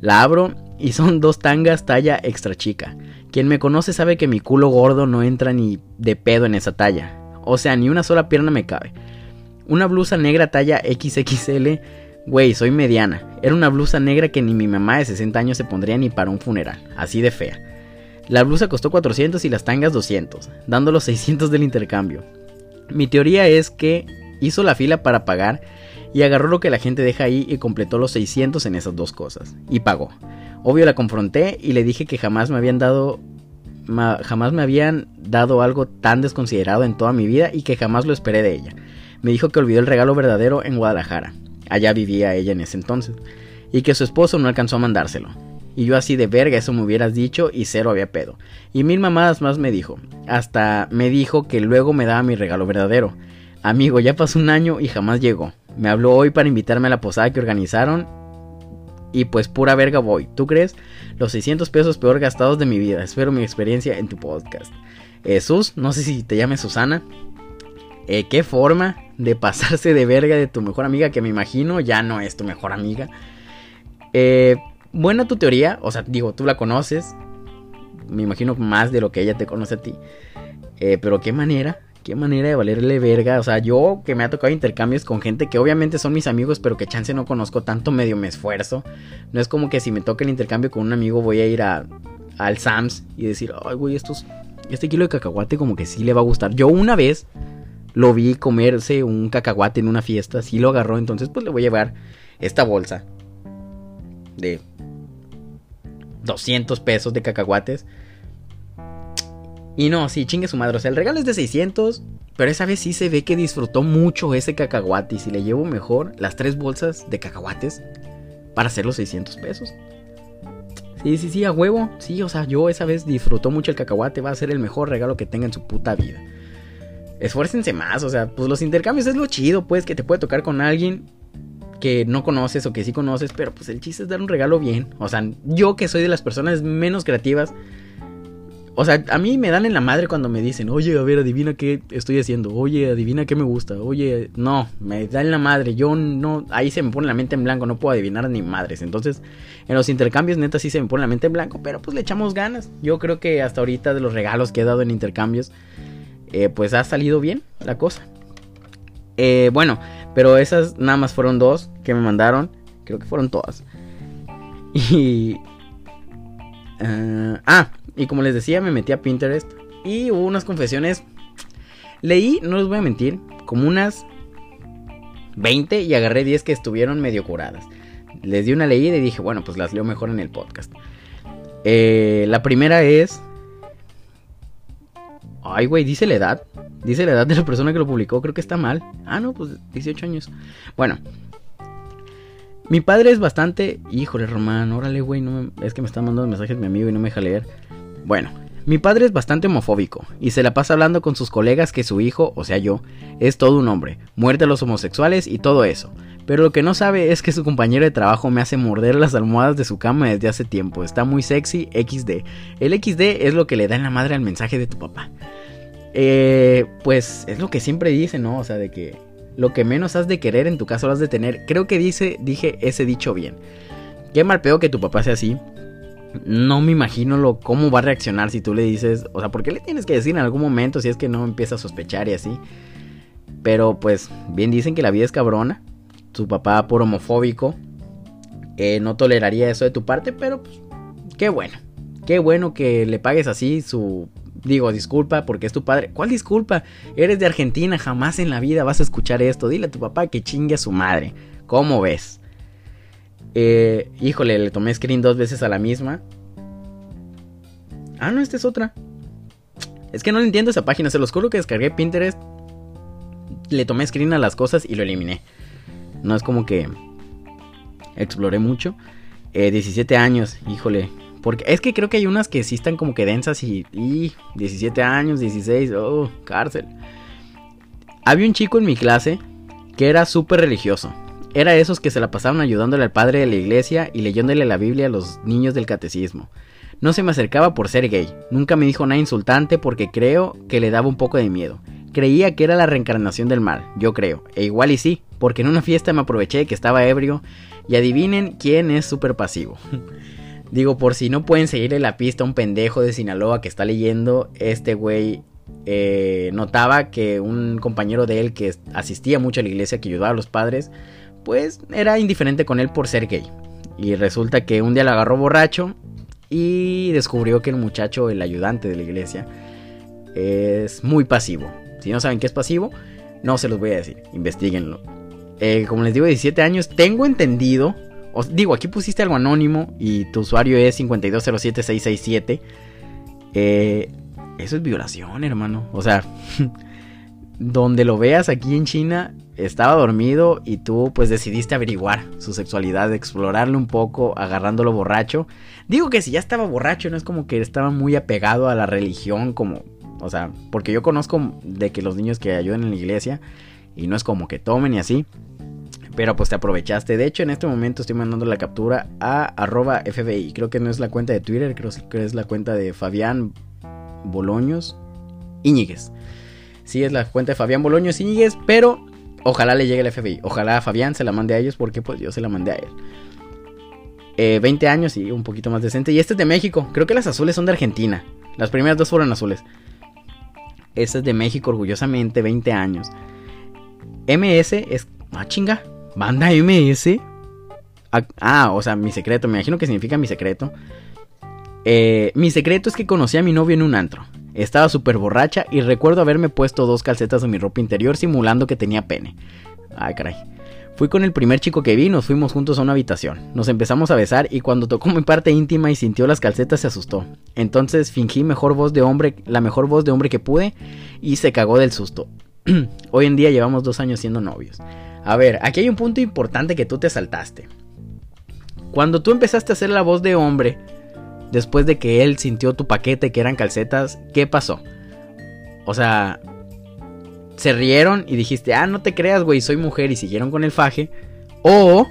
La abro y son dos tangas talla extra chica. Quien me conoce sabe que mi culo gordo no entra ni de pedo en esa talla. O sea, ni una sola pierna me cabe. Una blusa negra talla XXL, güey, soy mediana. Era una blusa negra que ni mi mamá de 60 años se pondría ni para un funeral, así de fea. La blusa costó 400 y las tangas 200, dando los 600 del intercambio. Mi teoría es que hizo la fila para pagar y agarró lo que la gente deja ahí y completó los 600 en esas dos cosas. Y pagó. Obvio la confronté y le dije que jamás me habían dado jamás me habían dado algo tan desconsiderado en toda mi vida y que jamás lo esperé de ella. Me dijo que olvidó el regalo verdadero en Guadalajara. Allá vivía ella en ese entonces. Y que su esposo no alcanzó a mandárselo. Y yo así de verga, eso me hubieras dicho y cero había pedo. Y mil mamadas más me dijo. Hasta me dijo que luego me daba mi regalo verdadero. Amigo, ya pasó un año y jamás llegó. Me habló hoy para invitarme a la posada que organizaron. Y pues pura verga voy. ¿Tú crees? Los 600 pesos peor gastados de mi vida. Espero mi experiencia en tu podcast. Jesús, no sé si te llames Susana. Eh, ¿Qué forma de pasarse de verga de tu mejor amiga que me imagino ya no es tu mejor amiga? Eh, buena tu teoría. O sea, digo, tú la conoces. Me imagino más de lo que ella te conoce a ti. Eh, pero qué manera qué manera de valerle verga. O sea, yo que me ha tocado intercambios con gente que obviamente son mis amigos, pero que chance no conozco tanto, medio me esfuerzo. No es como que si me toca el intercambio con un amigo voy a ir a, al Sams y decir, ay, güey, estos, este kilo de cacahuate como que sí le va a gustar. Yo una vez lo vi comerse un cacahuate en una fiesta, sí lo agarró, entonces pues le voy a llevar esta bolsa de 200 pesos de cacahuates y no, sí, chingue su madre. O sea, el regalo es de 600. Pero esa vez sí se ve que disfrutó mucho ese cacahuate. Y si le llevo mejor las tres bolsas de cacahuates para hacer los 600 pesos. Sí, sí, sí, a huevo. Sí, o sea, yo esa vez disfrutó mucho el cacahuate. Va a ser el mejor regalo que tenga en su puta vida. Esfuércense más, o sea, pues los intercambios es lo chido, pues, que te puede tocar con alguien que no conoces o que sí conoces, pero pues el chiste es dar un regalo bien. O sea, yo que soy de las personas menos creativas, o sea, a mí me dan en la madre cuando me dicen, oye, a ver, adivina qué estoy haciendo, oye, adivina qué me gusta, oye, no, me dan en la madre, yo no, ahí se me pone la mente en blanco, no puedo adivinar ni madres. Entonces, en los intercambios, neta, sí se me pone la mente en blanco, pero pues le echamos ganas. Yo creo que hasta ahorita de los regalos que he dado en intercambios, eh, pues ha salido bien la cosa. Eh, bueno, pero esas nada más fueron dos que me mandaron, creo que fueron todas. Y... Uh, ah, y como les decía, me metí a Pinterest y hubo unas confesiones. Leí, no les voy a mentir, como unas 20 y agarré 10 que estuvieron medio curadas. Les di una leída y dije, bueno, pues las leo mejor en el podcast. Eh, la primera es... Ay, güey, dice la edad. Dice la edad de la persona que lo publicó, creo que está mal. Ah, no, pues 18 años. Bueno, mi padre es bastante. Híjole, Román, órale, güey. Es que me está mandando mensajes mi amigo y no me deja leer. Bueno, mi padre es bastante homofóbico y se la pasa hablando con sus colegas que su hijo, o sea yo, es todo un hombre, muerte a los homosexuales y todo eso. Pero lo que no sabe es que su compañero de trabajo me hace morder las almohadas de su cama desde hace tiempo. Está muy sexy, XD. El XD es lo que le da en la madre al mensaje de tu papá. Eh, pues es lo que siempre dice, ¿no? O sea, de que lo que menos has de querer en tu caso lo has de tener. Creo que dice, dije ese dicho bien. Qué mal peor que tu papá sea así no me imagino lo, cómo va a reaccionar si tú le dices, o sea, ¿por qué le tienes que decir en algún momento si es que no empieza a sospechar y así? Pero pues bien dicen que la vida es cabrona, tu papá por homofóbico eh, no toleraría eso de tu parte, pero pues qué bueno, qué bueno que le pagues así su... Digo, disculpa porque es tu padre. ¿Cuál disculpa? Eres de Argentina, jamás en la vida vas a escuchar esto. Dile a tu papá que chingue a su madre. ¿Cómo ves? Eh, híjole, le tomé screen dos veces a la misma. Ah, no, esta es otra. Es que no entiendo esa página. Se los juro que descargué Pinterest. Le tomé screen a las cosas y lo eliminé. No es como que exploré mucho. 17 eh, años, híjole. Porque es que creo que hay unas que sí están como que densas y, y 17 años, 16, oh, cárcel. Había un chico en mi clase que era súper religioso. Era esos que se la pasaban ayudándole al padre de la iglesia y leyéndole la Biblia a los niños del catecismo. No se me acercaba por ser gay, nunca me dijo nada insultante porque creo que le daba un poco de miedo. Creía que era la reencarnación del mal, yo creo, e igual y sí, porque en una fiesta me aproveché de que estaba ebrio y adivinen quién es súper pasivo. Digo, por si no pueden seguirle la pista a un pendejo de Sinaloa que está leyendo, este güey eh, notaba que un compañero de él que asistía mucho a la iglesia, que ayudaba a los padres, pues era indiferente con él por ser gay. Y resulta que un día lo agarró borracho y descubrió que el muchacho, el ayudante de la iglesia, es muy pasivo. Si no saben qué es pasivo, no se los voy a decir, investiguenlo. Eh, como les digo, 17 años, tengo entendido, digo, aquí pusiste algo anónimo y tu usuario es 5207667. Eh, eso es violación, hermano. O sea, donde lo veas aquí en China, estaba dormido y tú pues decidiste averiguar su sexualidad, explorarlo un poco, agarrándolo borracho. Digo que si ya estaba borracho, no es como que estaba muy apegado a la religión, como, o sea, porque yo conozco de que los niños que ayudan en la iglesia y no es como que tomen y así. Pero pues te aprovechaste. De hecho, en este momento estoy mandando la captura a arroba FBI. Creo que no es la cuenta de Twitter, creo que es la cuenta de Fabián Boloños Íñiguez. Sí, es la cuenta de Fabián Boloños Íñiguez, pero Ojalá le llegue el FBI. Ojalá Fabián se la mande a ellos porque pues yo se la mandé a él. 20 eh, años y un poquito más decente. Y este es de México. Creo que las azules son de Argentina. Las primeras dos fueron azules. Este es de México, orgullosamente, 20 años. MS es... Ah, chinga. Banda MS. Ah, o sea, mi secreto. Me imagino que significa mi secreto. Eh, mi secreto es que conocí a mi novio en un antro. Estaba súper borracha y recuerdo haberme puesto dos calcetas en mi ropa interior simulando que tenía pene. Ay, caray. Fui con el primer chico que vi nos fuimos juntos a una habitación. Nos empezamos a besar y cuando tocó mi parte íntima y sintió las calcetas se asustó. Entonces fingí mejor voz de hombre, la mejor voz de hombre que pude y se cagó del susto. Hoy en día llevamos dos años siendo novios. A ver, aquí hay un punto importante que tú te saltaste. Cuando tú empezaste a hacer la voz de hombre, después de que él sintió tu paquete que eran calcetas, ¿qué pasó? O sea, se rieron y dijiste, ah, no te creas, güey, soy mujer y siguieron con el faje. O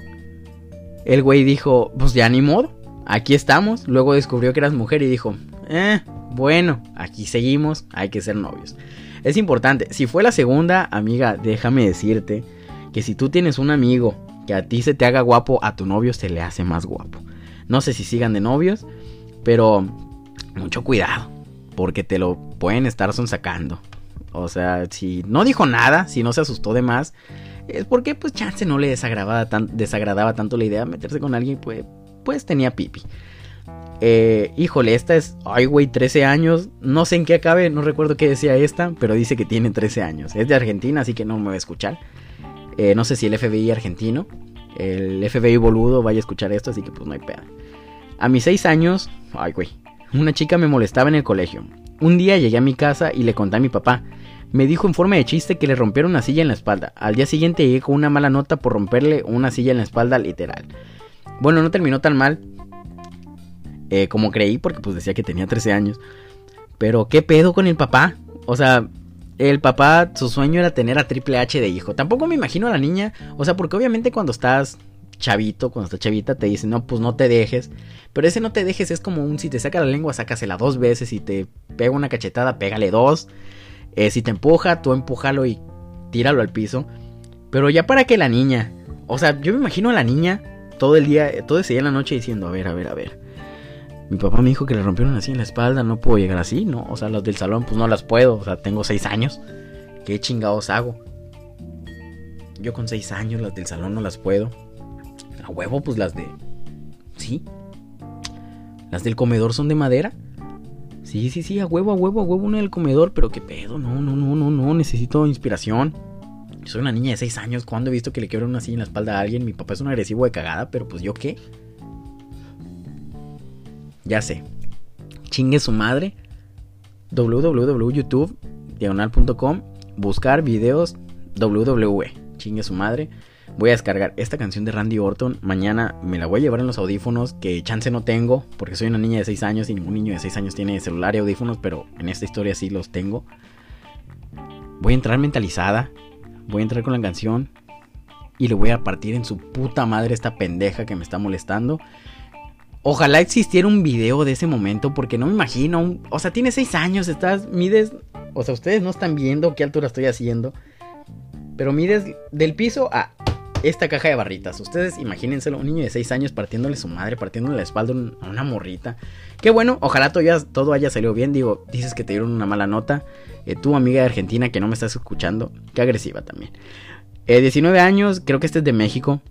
el güey dijo, pues ya ni modo, aquí estamos. Luego descubrió que eras mujer y dijo, eh, bueno, aquí seguimos, hay que ser novios. Es importante, si fue la segunda, amiga, déjame decirte que si tú tienes un amigo que a ti se te haga guapo, a tu novio se le hace más guapo. No sé si sigan de novios, pero mucho cuidado, porque te lo pueden estar sonsacando. O sea, si no dijo nada, si no se asustó de más, es porque pues chance no le desagradaba, desagradaba tanto la idea de meterse con alguien, pues, pues tenía pipi. Eh, híjole, esta es, ay güey, 13 años, no sé en qué acabe, no recuerdo qué decía esta, pero dice que tiene 13 años. Es de Argentina, así que no me va a escuchar. Eh, no sé si el FBI argentino, el FBI boludo vaya a escuchar esto, así que pues no hay pedo. A mis 6 años, ay güey, una chica me molestaba en el colegio. Un día llegué a mi casa y le conté a mi papá. Me dijo en forma de chiste que le rompieron una silla en la espalda. Al día siguiente llegué con una mala nota por romperle una silla en la espalda literal. Bueno, no terminó tan mal eh, como creí porque pues decía que tenía 13 años. Pero ¿qué pedo con el papá? O sea, el papá, su sueño era tener a Triple H de hijo. Tampoco me imagino a la niña. O sea, porque obviamente cuando estás chavito, cuando estás chavita, te dicen, no, pues no te dejes. Pero ese no te dejes es como un si te saca la lengua, sácasela dos veces. Si te pega una cachetada, pégale dos. Eh, si te empuja, tú empújalo y tíralo al piso. Pero ya para que la niña, o sea, yo me imagino a la niña todo el día, todo ese día en la noche diciendo, a ver, a ver, a ver. Mi papá me dijo que le rompieron así en la espalda, no puedo llegar así, ¿no? O sea, las del salón pues no las puedo, o sea, tengo seis años. ¿Qué chingados hago? Yo con seis años las del salón no las puedo. A huevo pues las de... ¿Sí? ¿Las del comedor son de madera? Sí, sí, sí, a huevo, a huevo, a huevo una del comedor, pero qué pedo, no, no, no, no, no, necesito inspiración. Soy una niña de 6 años, ¿cuándo he visto que le quiebran una silla en la espalda a alguien? Mi papá es un agresivo de cagada, pero pues yo qué. Ya sé. Chingue su madre. www.youtube diagonal.com buscar videos WWE. Chingue su madre voy a descargar esta canción de Randy Orton. Mañana me la voy a llevar en los audífonos, que chance no tengo, porque soy una niña de 6 años y ningún niño de 6 años tiene celular y audífonos, pero en esta historia sí los tengo. Voy a entrar mentalizada, voy a entrar con la canción y le voy a partir en su puta madre esta pendeja que me está molestando. Ojalá existiera un video de ese momento, porque no me imagino. o sea, tiene 6 años, estás, mides. O sea, ustedes no están viendo qué altura estoy haciendo. Pero mides del piso a esta caja de barritas. Ustedes imagínenselo, un niño de 6 años partiéndole su madre, partiéndole la espalda a una morrita. Qué bueno, ojalá todo, todo haya salido bien. Digo, dices que te dieron una mala nota. Eh, tu amiga de Argentina que no me estás escuchando, qué agresiva también. 19 eh, años, creo que este es de México.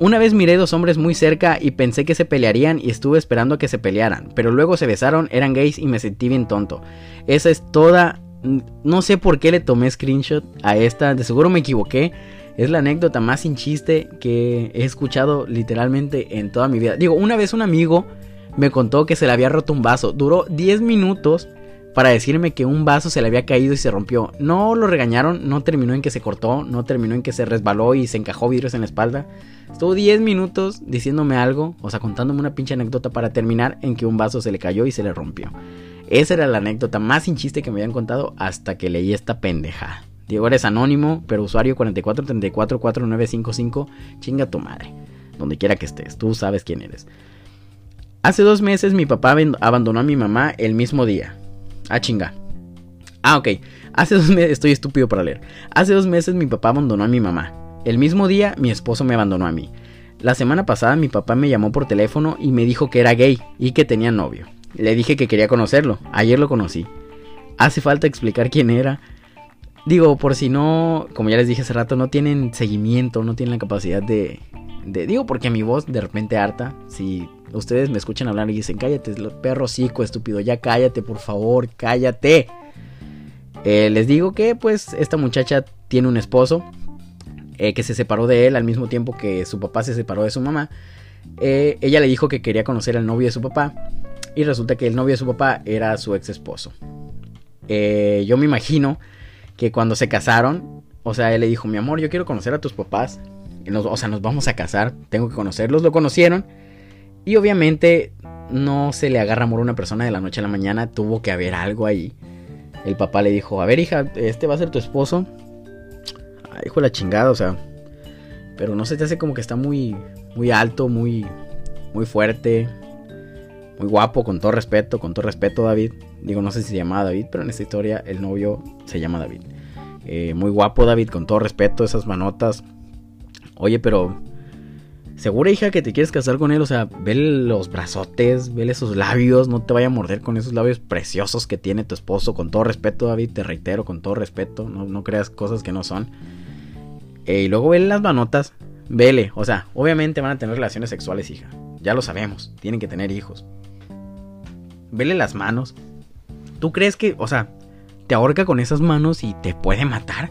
Una vez miré dos hombres muy cerca y pensé que se pelearían y estuve esperando a que se pelearan, pero luego se besaron, eran gays y me sentí bien tonto. Esa es toda... No sé por qué le tomé screenshot a esta, de seguro me equivoqué. Es la anécdota más sin chiste que he escuchado literalmente en toda mi vida. Digo, una vez un amigo me contó que se le había roto un vaso. Duró 10 minutos para decirme que un vaso se le había caído y se rompió. No lo regañaron, no terminó en que se cortó, no terminó en que se resbaló y se encajó vidrios en la espalda. Estuvo 10 minutos diciéndome algo, o sea, contándome una pinche anécdota para terminar en que un vaso se le cayó y se le rompió. Esa era la anécdota más sin chiste que me habían contado hasta que leí esta pendeja. Diego eres anónimo, pero usuario 44344955, chinga tu madre. Donde quiera que estés, tú sabes quién eres. Hace dos meses mi papá abandonó a mi mamá el mismo día. Ah, chinga. Ah, ok. Hace dos meses, estoy estúpido para leer. Hace dos meses mi papá abandonó a mi mamá. El mismo día mi esposo me abandonó a mí. La semana pasada mi papá me llamó por teléfono y me dijo que era gay y que tenía novio. Le dije que quería conocerlo. Ayer lo conocí. Hace falta explicar quién era, Digo, por si no, como ya les dije hace rato, no tienen seguimiento, no tienen la capacidad de, digo, porque mi voz de repente harta. Si ustedes me escuchan hablar y dicen, cállate, perro cico, estúpido, ya cállate, por favor, cállate. Eh, les digo que, pues, esta muchacha tiene un esposo eh, que se separó de él al mismo tiempo que su papá se separó de su mamá. Eh, ella le dijo que quería conocer al novio de su papá. Y resulta que el novio de su papá era su ex esposo. yo me imagino que cuando se casaron, o sea, él le dijo, mi amor, yo quiero conocer a tus papás. o sea, nos vamos a casar, tengo que conocerlos. Lo conocieron. Y obviamente no se le agarra amor a una persona de la noche a la mañana. Tuvo que haber algo ahí. El papá le dijo, a ver hija, este va a ser tu esposo. Hijo de la chingada, o sea. Pero no se te hace como que está muy, muy alto, muy, muy fuerte. Muy guapo, con todo respeto, con todo respeto David. Digo, no sé si se llamaba David, pero en esta historia el novio se llama David. Eh, muy guapo David, con todo respeto, esas manotas. Oye, pero... Segura hija que te quieres casar con él, o sea, ve los brazotes, ve esos labios, no te vaya a morder con esos labios preciosos que tiene tu esposo, con todo respeto David, te reitero, con todo respeto, no, creas cosas que no son. Eh, y luego vele las manotas, vele, o sea, obviamente van a tener relaciones sexuales, hija, ya lo sabemos, tienen que tener hijos. Vele las manos, ¿Tú crees que, o sea, te ahorca con esas manos y te puede matar?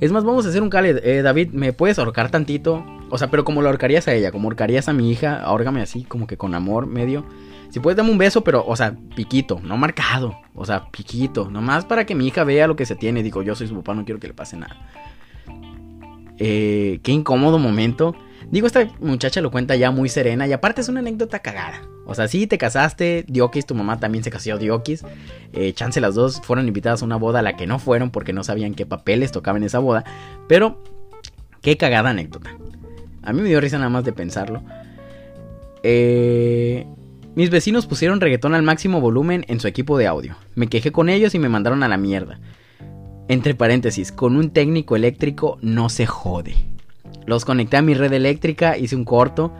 Es más, vamos a hacer un cale. Eh, David, ¿me puedes ahorcar tantito? O sea, pero como lo ahorcarías a ella, como ahorcarías a mi hija, ahórgame así, como que con amor medio. Si puedes, dame un beso, pero, o sea, piquito, no marcado. O sea, piquito, nomás para que mi hija vea lo que se tiene. Digo, yo soy su papá, no quiero que le pase nada. Eh, qué incómodo momento. Digo, esta muchacha lo cuenta ya muy serena y aparte es una anécdota cagada. O sea, sí, te casaste, Diokis, tu mamá también se casó Diokis. Eh, chance las dos fueron invitadas a una boda a la que no fueron porque no sabían qué papeles tocaban en esa boda. Pero, qué cagada anécdota. A mí me dio risa nada más de pensarlo. Eh, mis vecinos pusieron reggaetón al máximo volumen en su equipo de audio. Me quejé con ellos y me mandaron a la mierda. Entre paréntesis, con un técnico eléctrico no se jode. Los conecté a mi red eléctrica, hice un corto,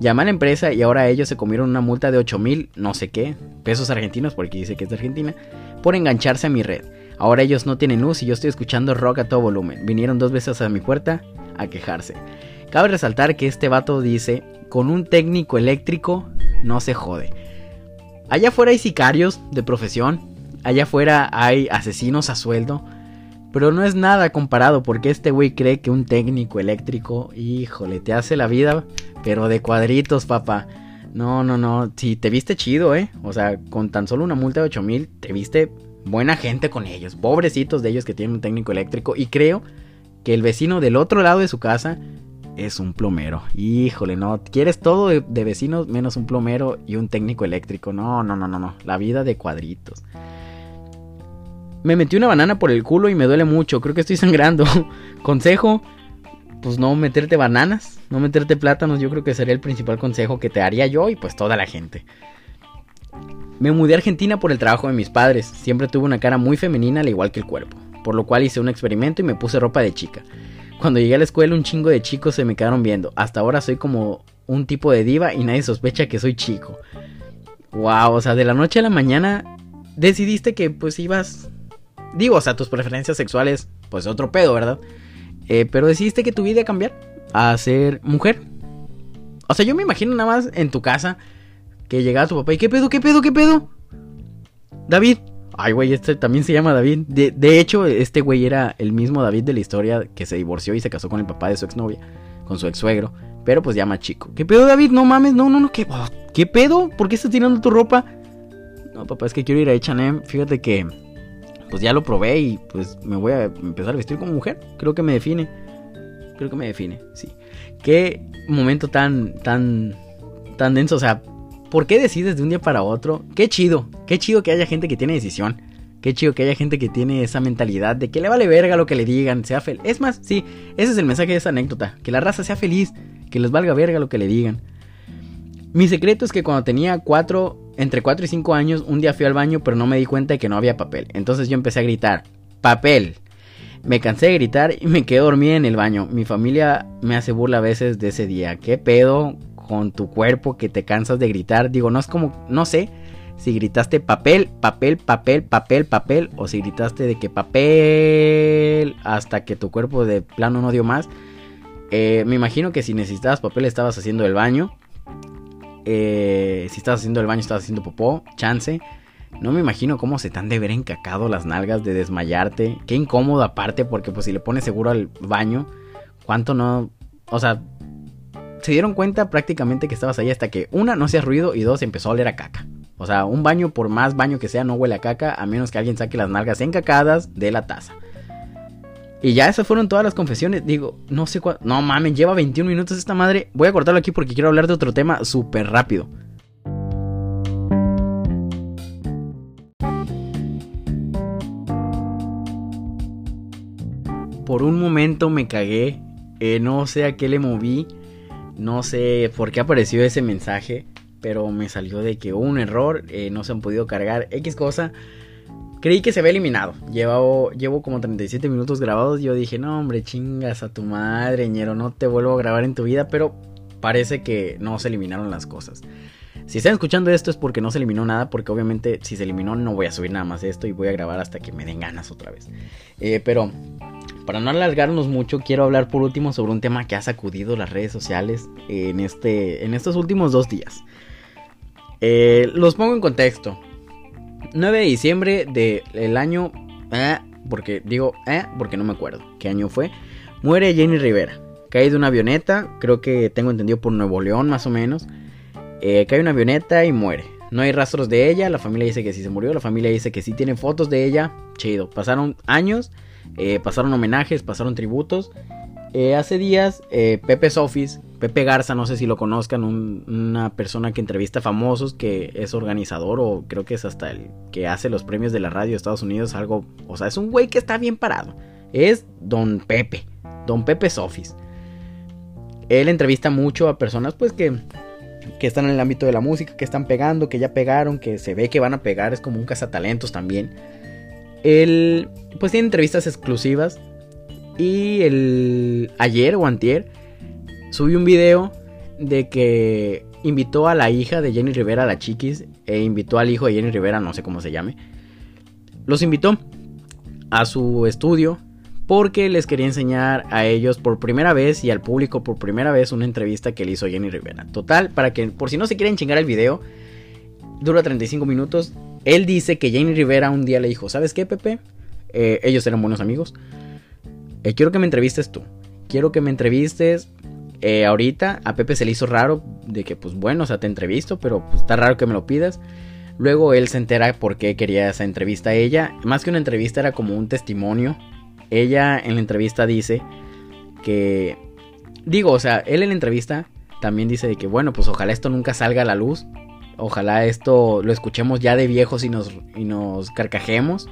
llamé a la empresa y ahora ellos se comieron una multa de 8 mil, no sé qué, pesos argentinos, porque dice que es de Argentina, por engancharse a mi red. Ahora ellos no tienen luz y yo estoy escuchando rock a todo volumen. Vinieron dos veces a mi puerta a quejarse. Cabe resaltar que este vato dice, con un técnico eléctrico no se jode. Allá afuera hay sicarios de profesión, allá afuera hay asesinos a sueldo, pero no es nada comparado porque este güey cree que un técnico eléctrico, híjole, te hace la vida, pero de cuadritos, papá. No, no, no, si te viste chido, ¿eh? O sea, con tan solo una multa de 8 mil, te viste buena gente con ellos. Pobrecitos de ellos que tienen un técnico eléctrico. Y creo que el vecino del otro lado de su casa es un plomero. Híjole, no, quieres todo de, de vecinos menos un plomero y un técnico eléctrico. No, no, no, no, no. La vida de cuadritos. Me metí una banana por el culo y me duele mucho. Creo que estoy sangrando. consejo, pues no meterte bananas, no meterte plátanos. Yo creo que sería el principal consejo que te haría yo y pues toda la gente. Me mudé a Argentina por el trabajo de mis padres. Siempre tuve una cara muy femenina al igual que el cuerpo. Por lo cual hice un experimento y me puse ropa de chica. Cuando llegué a la escuela un chingo de chicos se me quedaron viendo. Hasta ahora soy como un tipo de diva y nadie sospecha que soy chico. Wow, o sea, de la noche a la mañana decidiste que pues ibas Digo, o sea, tus preferencias sexuales, pues otro pedo, ¿verdad? Eh, pero decidiste que tu vida cambiar a ser mujer. O sea, yo me imagino nada más en tu casa que llegaba tu papá y ¿qué pedo, qué pedo, qué pedo? David. Ay, güey, este también se llama David. De, de, hecho, este güey era el mismo David de la historia que se divorció y se casó con el papá de su exnovia, con su ex suegro. Pero pues llama chico. ¿Qué pedo, David? No mames, no, no, no, ¿qué, ¿qué pedo? ¿Por qué estás tirando tu ropa? No, papá, es que quiero ir a H&M. Fíjate que pues ya lo probé y pues me voy a empezar a vestir como mujer. Creo que me define. Creo que me define, sí. Qué momento tan, tan, tan denso. O sea, ¿por qué decides de un día para otro? Qué chido, qué chido que haya gente que tiene decisión. Qué chido que haya gente que tiene esa mentalidad de que le vale verga lo que le digan, sea feliz. Es más, sí, ese es el mensaje de esa anécdota. Que la raza sea feliz, que les valga verga lo que le digan. Mi secreto es que cuando tenía cuatro entre 4 y 5 años, un día fui al baño, pero no me di cuenta de que no había papel. Entonces yo empecé a gritar, papel. Me cansé de gritar y me quedé dormida en el baño. Mi familia me hace burla a veces de ese día. ¿Qué pedo con tu cuerpo que te cansas de gritar? Digo, no es como, no sé si gritaste papel, papel, papel, papel, papel, o si gritaste de que papel hasta que tu cuerpo de plano no dio más. Eh, me imagino que si necesitabas papel estabas haciendo el baño. Eh, si estás haciendo el baño, estás haciendo popó, chance. No me imagino cómo se te de ver encacado las nalgas de desmayarte. Qué incómodo aparte, porque pues si le pones seguro al baño, cuánto no... O sea, se dieron cuenta prácticamente que estabas ahí hasta que una, no hacías ruido y dos, empezó a oler a caca. O sea, un baño, por más baño que sea, no huele a caca, a menos que alguien saque las nalgas encacadas de la taza. Y ya esas fueron todas las confesiones. Digo, no sé cuál. No mames, lleva 21 minutos esta madre. Voy a cortarlo aquí porque quiero hablar de otro tema súper rápido. Por un momento me cagué. Eh, no sé a qué le moví. No sé por qué apareció ese mensaje. Pero me salió de que hubo un error. Eh, no se han podido cargar. X cosa. Creí que se había eliminado. Llevo, llevo como 37 minutos grabados. Yo dije, no, hombre, chingas a tu madre, ñero. No te vuelvo a grabar en tu vida. Pero parece que no se eliminaron las cosas. Si están escuchando esto es porque no se eliminó nada. Porque obviamente, si se eliminó, no voy a subir nada más esto. Y voy a grabar hasta que me den ganas otra vez. Eh, pero para no alargarnos mucho, quiero hablar por último sobre un tema que ha sacudido las redes sociales en, este, en estos últimos dos días. Eh, los pongo en contexto. 9 de diciembre del año... Eh, porque digo, eh, porque no me acuerdo qué año fue. Muere Jenny Rivera. Cae de una avioneta, creo que tengo entendido por Nuevo León más o menos. Eh, cae una avioneta y muere. No hay rastros de ella, la familia dice que sí se murió, la familia dice que sí tiene fotos de ella. Chido, pasaron años, eh, pasaron homenajes, pasaron tributos. Eh, hace días, Pepe Sofis, Pepe Garza, no sé si lo conozcan, una persona que entrevista famosos, que es organizador o creo que es hasta el que hace los premios de la radio de Estados Unidos, algo, o sea, es un güey que está bien parado. Es Don Pepe, Don Pepe Sofis. Él entrevista mucho a personas pues que, que están en el ámbito de la música, que están pegando, que ya pegaron, que se ve que van a pegar, es como un cazatalentos también. Él pues tiene entrevistas exclusivas y el ayer o antier subió un video de que invitó a la hija de Jenny Rivera, la chiquis, e invitó al hijo de Jenny Rivera, no sé cómo se llame. Los invitó a su estudio porque les quería enseñar a ellos por primera vez y al público por primera vez una entrevista que le hizo Jenny Rivera. Total, para que por si no se quieren chingar el video, dura 35 minutos. Él dice que Jenny Rivera un día le dijo, ¿sabes qué, Pepe? Eh, ellos eran buenos amigos. Eh, quiero que me entrevistes tú. Quiero que me entrevistes eh, ahorita. A Pepe se le hizo raro de que, pues bueno, o sea, te entrevisto, pero pues está raro que me lo pidas. Luego él se entera por qué quería esa entrevista a ella. Más que una entrevista era como un testimonio. Ella en la entrevista dice que... Digo, o sea, él en la entrevista también dice de que, bueno, pues ojalá esto nunca salga a la luz. Ojalá esto lo escuchemos ya de viejos y nos, y nos carcajemos.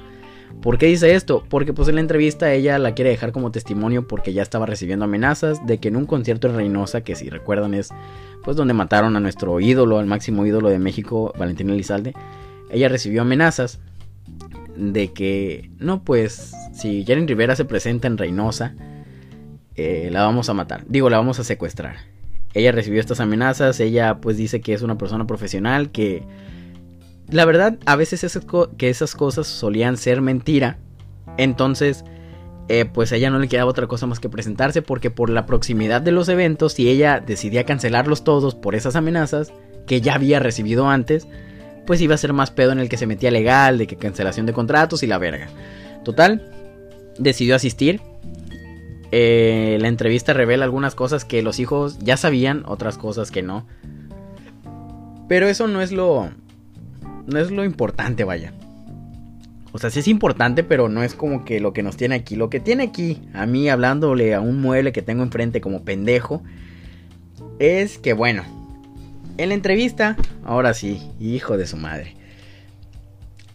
¿Por qué dice esto? Porque pues en la entrevista ella la quiere dejar como testimonio porque ya estaba recibiendo amenazas de que en un concierto en Reynosa, que si recuerdan es pues donde mataron a nuestro ídolo, al máximo ídolo de México, Valentín Elizalde, ella recibió amenazas de que no pues si Jaren Rivera se presenta en Reynosa, eh, la vamos a matar, digo la vamos a secuestrar. Ella recibió estas amenazas, ella pues dice que es una persona profesional, que la verdad, a veces esas que esas cosas solían ser mentira. Entonces, eh, pues a ella no le quedaba otra cosa más que presentarse porque por la proximidad de los eventos, si ella decidía cancelarlos todos por esas amenazas que ya había recibido antes, pues iba a ser más pedo en el que se metía legal, de que cancelación de contratos y la verga. Total, decidió asistir. Eh, la entrevista revela algunas cosas que los hijos ya sabían, otras cosas que no. Pero eso no es lo, no es lo importante, vaya. O sea, sí es importante, pero no es como que lo que nos tiene aquí. Lo que tiene aquí, a mí hablándole a un mueble que tengo enfrente como pendejo, es que bueno, en la entrevista, ahora sí, hijo de su madre.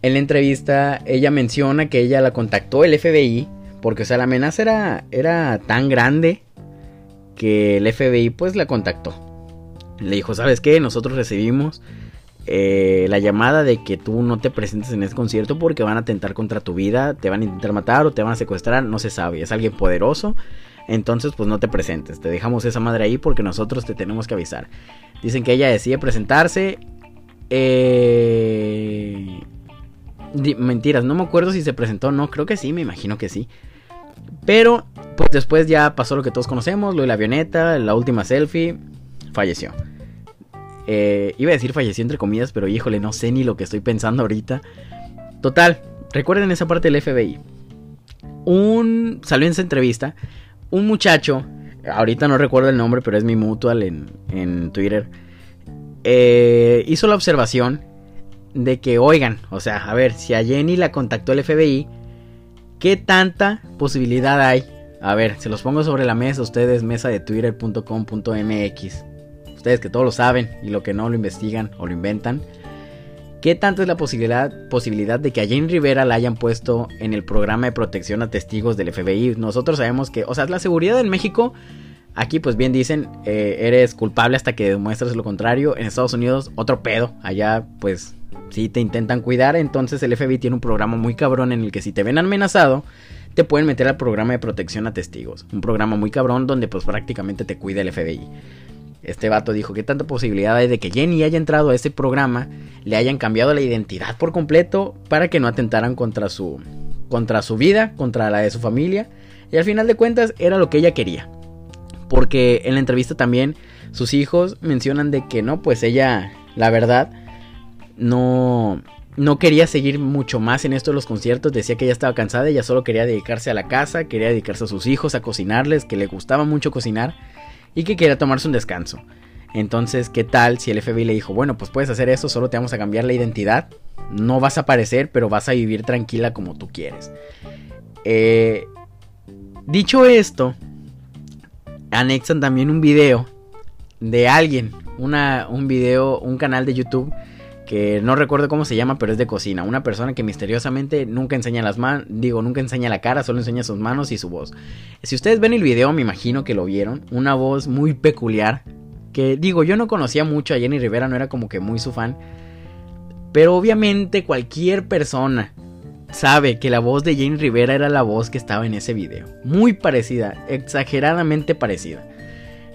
En la entrevista, ella menciona que ella la contactó el FBI, porque o sea, la amenaza era, era tan grande que el FBI pues la contactó. Le dijo, ¿sabes qué? Nosotros recibimos eh, la llamada de que tú no te presentes en ese concierto porque van a atentar contra tu vida, te van a intentar matar o te van a secuestrar, no se sabe, es alguien poderoso, entonces pues no te presentes, te dejamos esa madre ahí porque nosotros te tenemos que avisar. Dicen que ella decide presentarse. Eh... Mentiras, no me acuerdo si se presentó o no, creo que sí, me imagino que sí. Pero, pues después ya pasó lo que todos conocemos, lo de la avioneta, la última selfie, falleció. Eh, iba a decir falleció entre comillas, pero híjole, no sé ni lo que estoy pensando ahorita. Total, recuerden esa parte del FBI. Un. Salió en esa entrevista. Un muchacho. Ahorita no recuerdo el nombre, pero es mi mutual en, Twitter. Eh, hizo la observación de que, oigan, o sea, a ver, si a Jenny la contactó el FBI, ¿Qué tanta posibilidad hay? A ver, se los pongo sobre la mesa ustedes, mesa de twitter.com.mx. Ustedes que todo lo saben y lo que no lo investigan o lo inventan. ¿Qué tanto es la posibilidad, posibilidad de que a Jane Rivera la hayan puesto en el programa de protección a testigos del FBI? Nosotros sabemos que, o sea, la seguridad en México, aquí pues bien dicen, eh, eres culpable hasta que demuestres lo contrario. En Estados Unidos, otro pedo. Allá pues sí te intentan cuidar. Entonces el FBI tiene un programa muy cabrón en el que si te ven amenazado, te pueden meter al programa de protección a testigos. Un programa muy cabrón donde pues prácticamente te cuida el FBI. Este vato dijo que tanta posibilidad hay de que Jenny haya entrado a ese programa, le hayan cambiado la identidad por completo para que no atentaran contra su contra su vida, contra la de su familia, y al final de cuentas era lo que ella quería. Porque en la entrevista también sus hijos mencionan de que no, pues ella, la verdad, no no quería seguir mucho más en esto de los conciertos, decía que ella estaba cansada, ella solo quería dedicarse a la casa, quería dedicarse a sus hijos, a cocinarles, que le gustaba mucho cocinar y que quería tomarse un descanso. Entonces, ¿qué tal si el FBI le dijo, bueno, pues puedes hacer eso, solo te vamos a cambiar la identidad, no vas a aparecer, pero vas a vivir tranquila como tú quieres? Eh, dicho esto, anexan también un video de alguien, una, un video, un canal de YouTube que no recuerdo cómo se llama, pero es de cocina. Una persona que misteriosamente nunca enseña las manos, digo, nunca enseña la cara, solo enseña sus manos y su voz. Si ustedes ven el video, me imagino que lo vieron, una voz muy peculiar, que digo, yo no conocía mucho a Jenny Rivera, no era como que muy su fan, pero obviamente cualquier persona sabe que la voz de Jenny Rivera era la voz que estaba en ese video. Muy parecida, exageradamente parecida.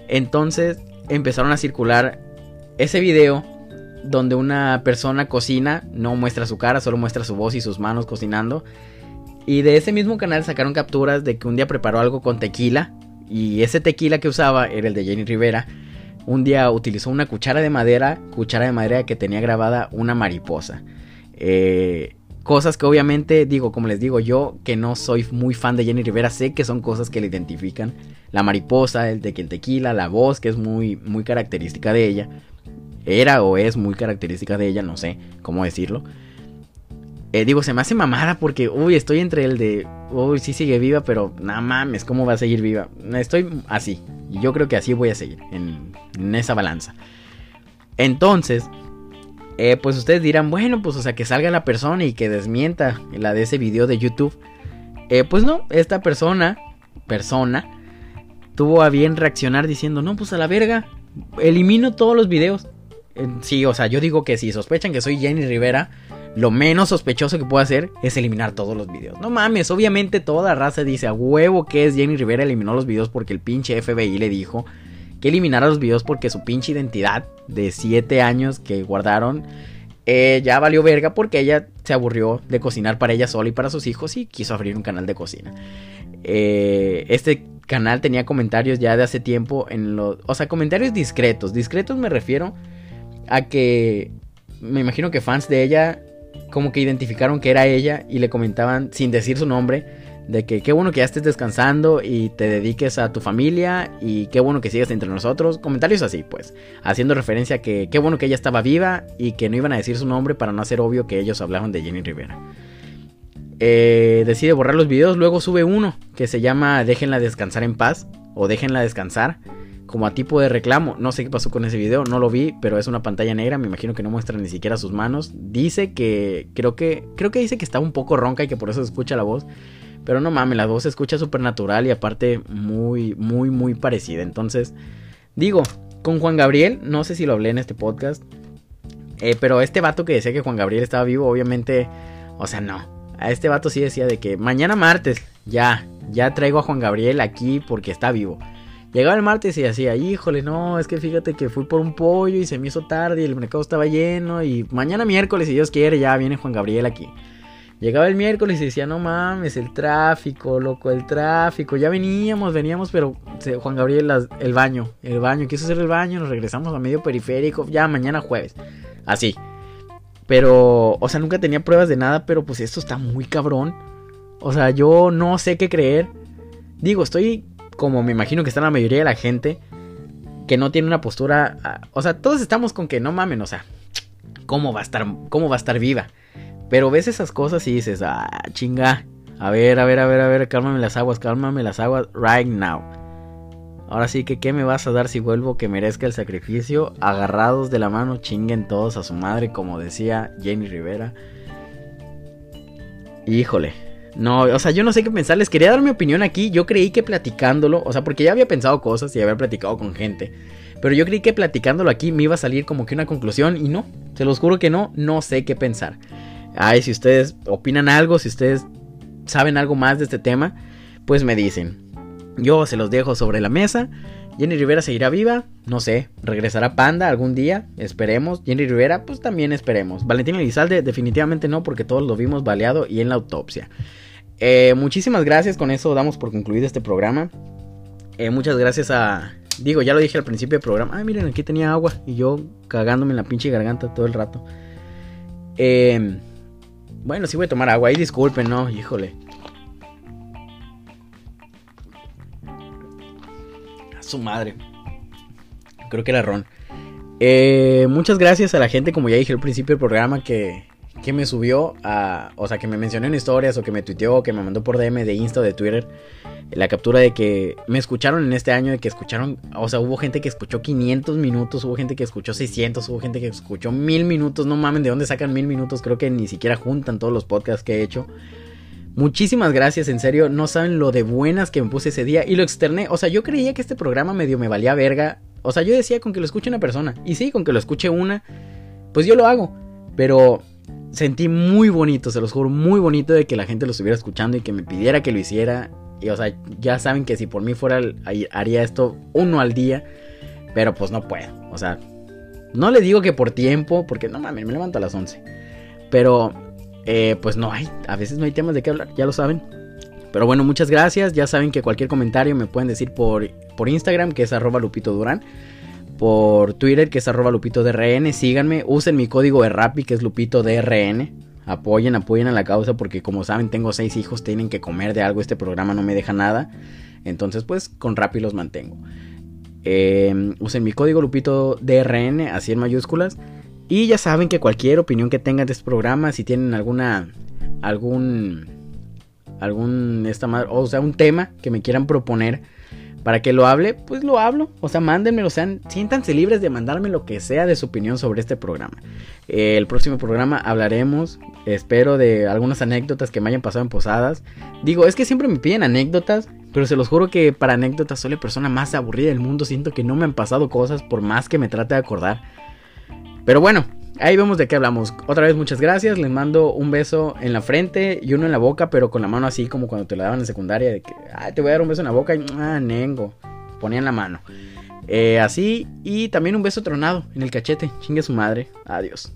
Entonces empezaron a circular ese video donde una persona cocina, no muestra su cara, solo muestra su voz y sus manos cocinando. Y de ese mismo canal sacaron capturas de que un día preparó algo con tequila. Y ese tequila que usaba era el de Jenny Rivera. Un día utilizó una cuchara de madera, cuchara de madera que tenía grabada una mariposa. Eh, cosas que obviamente, digo, como les digo, yo que no soy muy fan de Jenny Rivera, sé que son cosas que le identifican. La mariposa, el de el tequila, la voz, que es muy, muy característica de ella era o es muy característica de ella, no sé cómo decirlo. Eh, digo, se me hace mamada porque, uy, estoy entre el de, uy, sí sigue viva, pero nada mames, ¿cómo va a seguir viva? Estoy así, yo creo que así voy a seguir, en, esa balanza. Entonces, eh, pues ustedes dirán, bueno, pues o sea, que salga la persona y que desmienta la de ese video de YouTube. Eh, pues no, esta persona, persona, tuvo a bien reaccionar diciendo, no, pues a la verga, elimino todos los videos. Sí, o sea, yo digo que si sospechan que soy Jenny Rivera, lo menos sospechoso que puedo hacer es eliminar todos los videos. No mames, obviamente toda raza dice a huevo que es Jenny Rivera eliminó los videos porque el pinche FBI le dijo que eliminara los videos porque su pinche identidad de 7 años que guardaron eh, ya valió verga porque ella se aburrió de cocinar para ella sola y para sus hijos y quiso abrir un canal de cocina. Eh, este canal tenía comentarios ya de hace tiempo en los... O sea, comentarios discretos. Discretos me refiero a que me imagino que fans de ella como que identificaron que era ella y le comentaban sin decir su nombre de que qué bueno que ya estés descansando y te dediques a tu familia y qué bueno que sigas entre nosotros. Comentarios así, pues, haciendo referencia a que qué bueno que ella estaba viva y que no iban a decir su nombre para no hacer obvio que ellos hablaban de Jenny Rivera. Eh, decide borrar los videos, luego sube uno que se llama Déjenla descansar en paz o Déjenla descansar como a tipo de reclamo. No sé qué pasó con ese video, no lo vi, pero es una pantalla negra, me imagino que no muestra ni siquiera sus manos. Dice que creo que creo que dice que está un poco ronca y que por eso se escucha la voz. Pero no mames, la voz se escucha súper natural y aparte muy muy muy parecida. Entonces, digo, con Juan Gabriel, no sé si lo hablé en este podcast, eh, pero este vato que decía que Juan Gabriel estaba vivo, obviamente, o sea, no. A este vato sí decía de que mañana martes, ya, ya traigo a Juan Gabriel aquí porque está vivo. Llegaba el martes y decía, híjole, no, es que fíjate que fui por un pollo y se me hizo tarde y el mercado estaba lleno y mañana miércoles, si Dios quiere, ya viene Juan Gabriel aquí. Llegaba el miércoles y decía, no mames, el tráfico, loco, el tráfico. Ya veníamos, veníamos, pero Juan Gabriel, el baño, el baño, quiso hacer el baño, nos regresamos a medio periférico, ya mañana jueves. Así. Pero, o sea, nunca tenía pruebas de nada, pero pues esto está muy cabrón. O sea, yo no sé qué creer. Digo, estoy como me imagino que está la mayoría de la gente, que no tiene una postura, ah, o sea, todos estamos con que no mamen, o sea, ¿cómo va a estar, cómo va a estar viva? Pero ves esas cosas y dices, ah, chinga, A ver, a ver, a ver, a ver, cálmame las aguas, cálmame las aguas right now. Ahora sí que, ¿qué me vas a dar si vuelvo que merezca el sacrificio? Agarrados de la mano, chinguen todos a su madre, como decía Jenny Rivera. Híjole. No, o sea, yo no sé qué pensar. Les quería dar mi opinión aquí. Yo creí que platicándolo, o sea, porque ya había pensado cosas y había platicado con gente. Pero yo creí que platicándolo aquí me iba a salir como que una conclusión y no. Se los juro que no, no sé qué pensar. Ay, si ustedes opinan algo, si ustedes saben algo más de este tema, pues me dicen. Yo se los dejo sobre la mesa. Jenny Rivera seguirá viva, no sé, regresará Panda algún día, esperemos. Jenny Rivera, pues también esperemos. Valentín Elizalde, definitivamente no, porque todos lo vimos baleado y en la autopsia. Eh, muchísimas gracias, con eso damos por concluido este programa. Eh, muchas gracias a. Digo, ya lo dije al principio del programa. Ay, miren, aquí tenía agua y yo cagándome en la pinche garganta todo el rato. Eh, bueno, sí voy a tomar agua. Ahí disculpen, no, híjole. A su madre. Creo que era Ron. Eh, muchas gracias a la gente, como ya dije al principio del programa, que, que me subió a. O sea, que me mencionó en historias, o que me tuiteó, o que me mandó por DM de Insta o de Twitter. La captura de que me escucharon en este año, de que escucharon. O sea, hubo gente que escuchó 500 minutos, hubo gente que escuchó 600, hubo gente que escuchó 1000 minutos. No mamen, ¿de dónde sacan 1000 minutos? Creo que ni siquiera juntan todos los podcasts que he hecho. Muchísimas gracias, en serio, no saben lo de buenas que me puse ese día y lo externé. O sea, yo creía que este programa medio me valía verga. O sea, yo decía con que lo escuche una persona. Y sí, con que lo escuche una, pues yo lo hago. Pero sentí muy bonito, se los juro, muy bonito de que la gente lo estuviera escuchando y que me pidiera que lo hiciera. Y o sea, ya saben que si por mí fuera, haría esto uno al día. Pero pues no puedo. O sea, no le digo que por tiempo, porque no mames, me levanto a las 11. Pero, eh, pues no hay, a veces no hay temas de qué hablar, ya lo saben. Pero bueno, muchas gracias. Ya saben que cualquier comentario me pueden decir por, por Instagram, que es arroba Lupito Durán. Por Twitter, que es arroba Lupito DRN. Síganme, usen mi código de Rappi, que es Lupito DRN. Apoyen, apoyen a la causa porque como saben tengo seis hijos, tienen que comer de algo, este programa no me deja nada. Entonces pues con Rappi los mantengo. Eh, usen mi código Lupito DRN, así en mayúsculas. Y ya saben que cualquier opinión que tengan de este programa, si tienen alguna, algún, algún, esta o sea, un tema que me quieran proponer para que lo hable, pues lo hablo. O sea, mándenmelo, sean, siéntanse libres de mandarme lo que sea de su opinión sobre este programa. Eh, el próximo programa hablaremos, espero, de algunas anécdotas que me hayan pasado en posadas. Digo, es que siempre me piden anécdotas, pero se los juro que para anécdotas soy la persona más aburrida del mundo. Siento que no me han pasado cosas por más que me trate de acordar. Pero bueno, ahí vemos de qué hablamos. Otra vez muchas gracias. Les mando un beso en la frente y uno en la boca, pero con la mano así como cuando te la daban en secundaria. De que, te voy a dar un beso en la boca y, ah, nengo. Ponían la mano. Eh, así y también un beso tronado en el cachete. Chingue su madre. Adiós.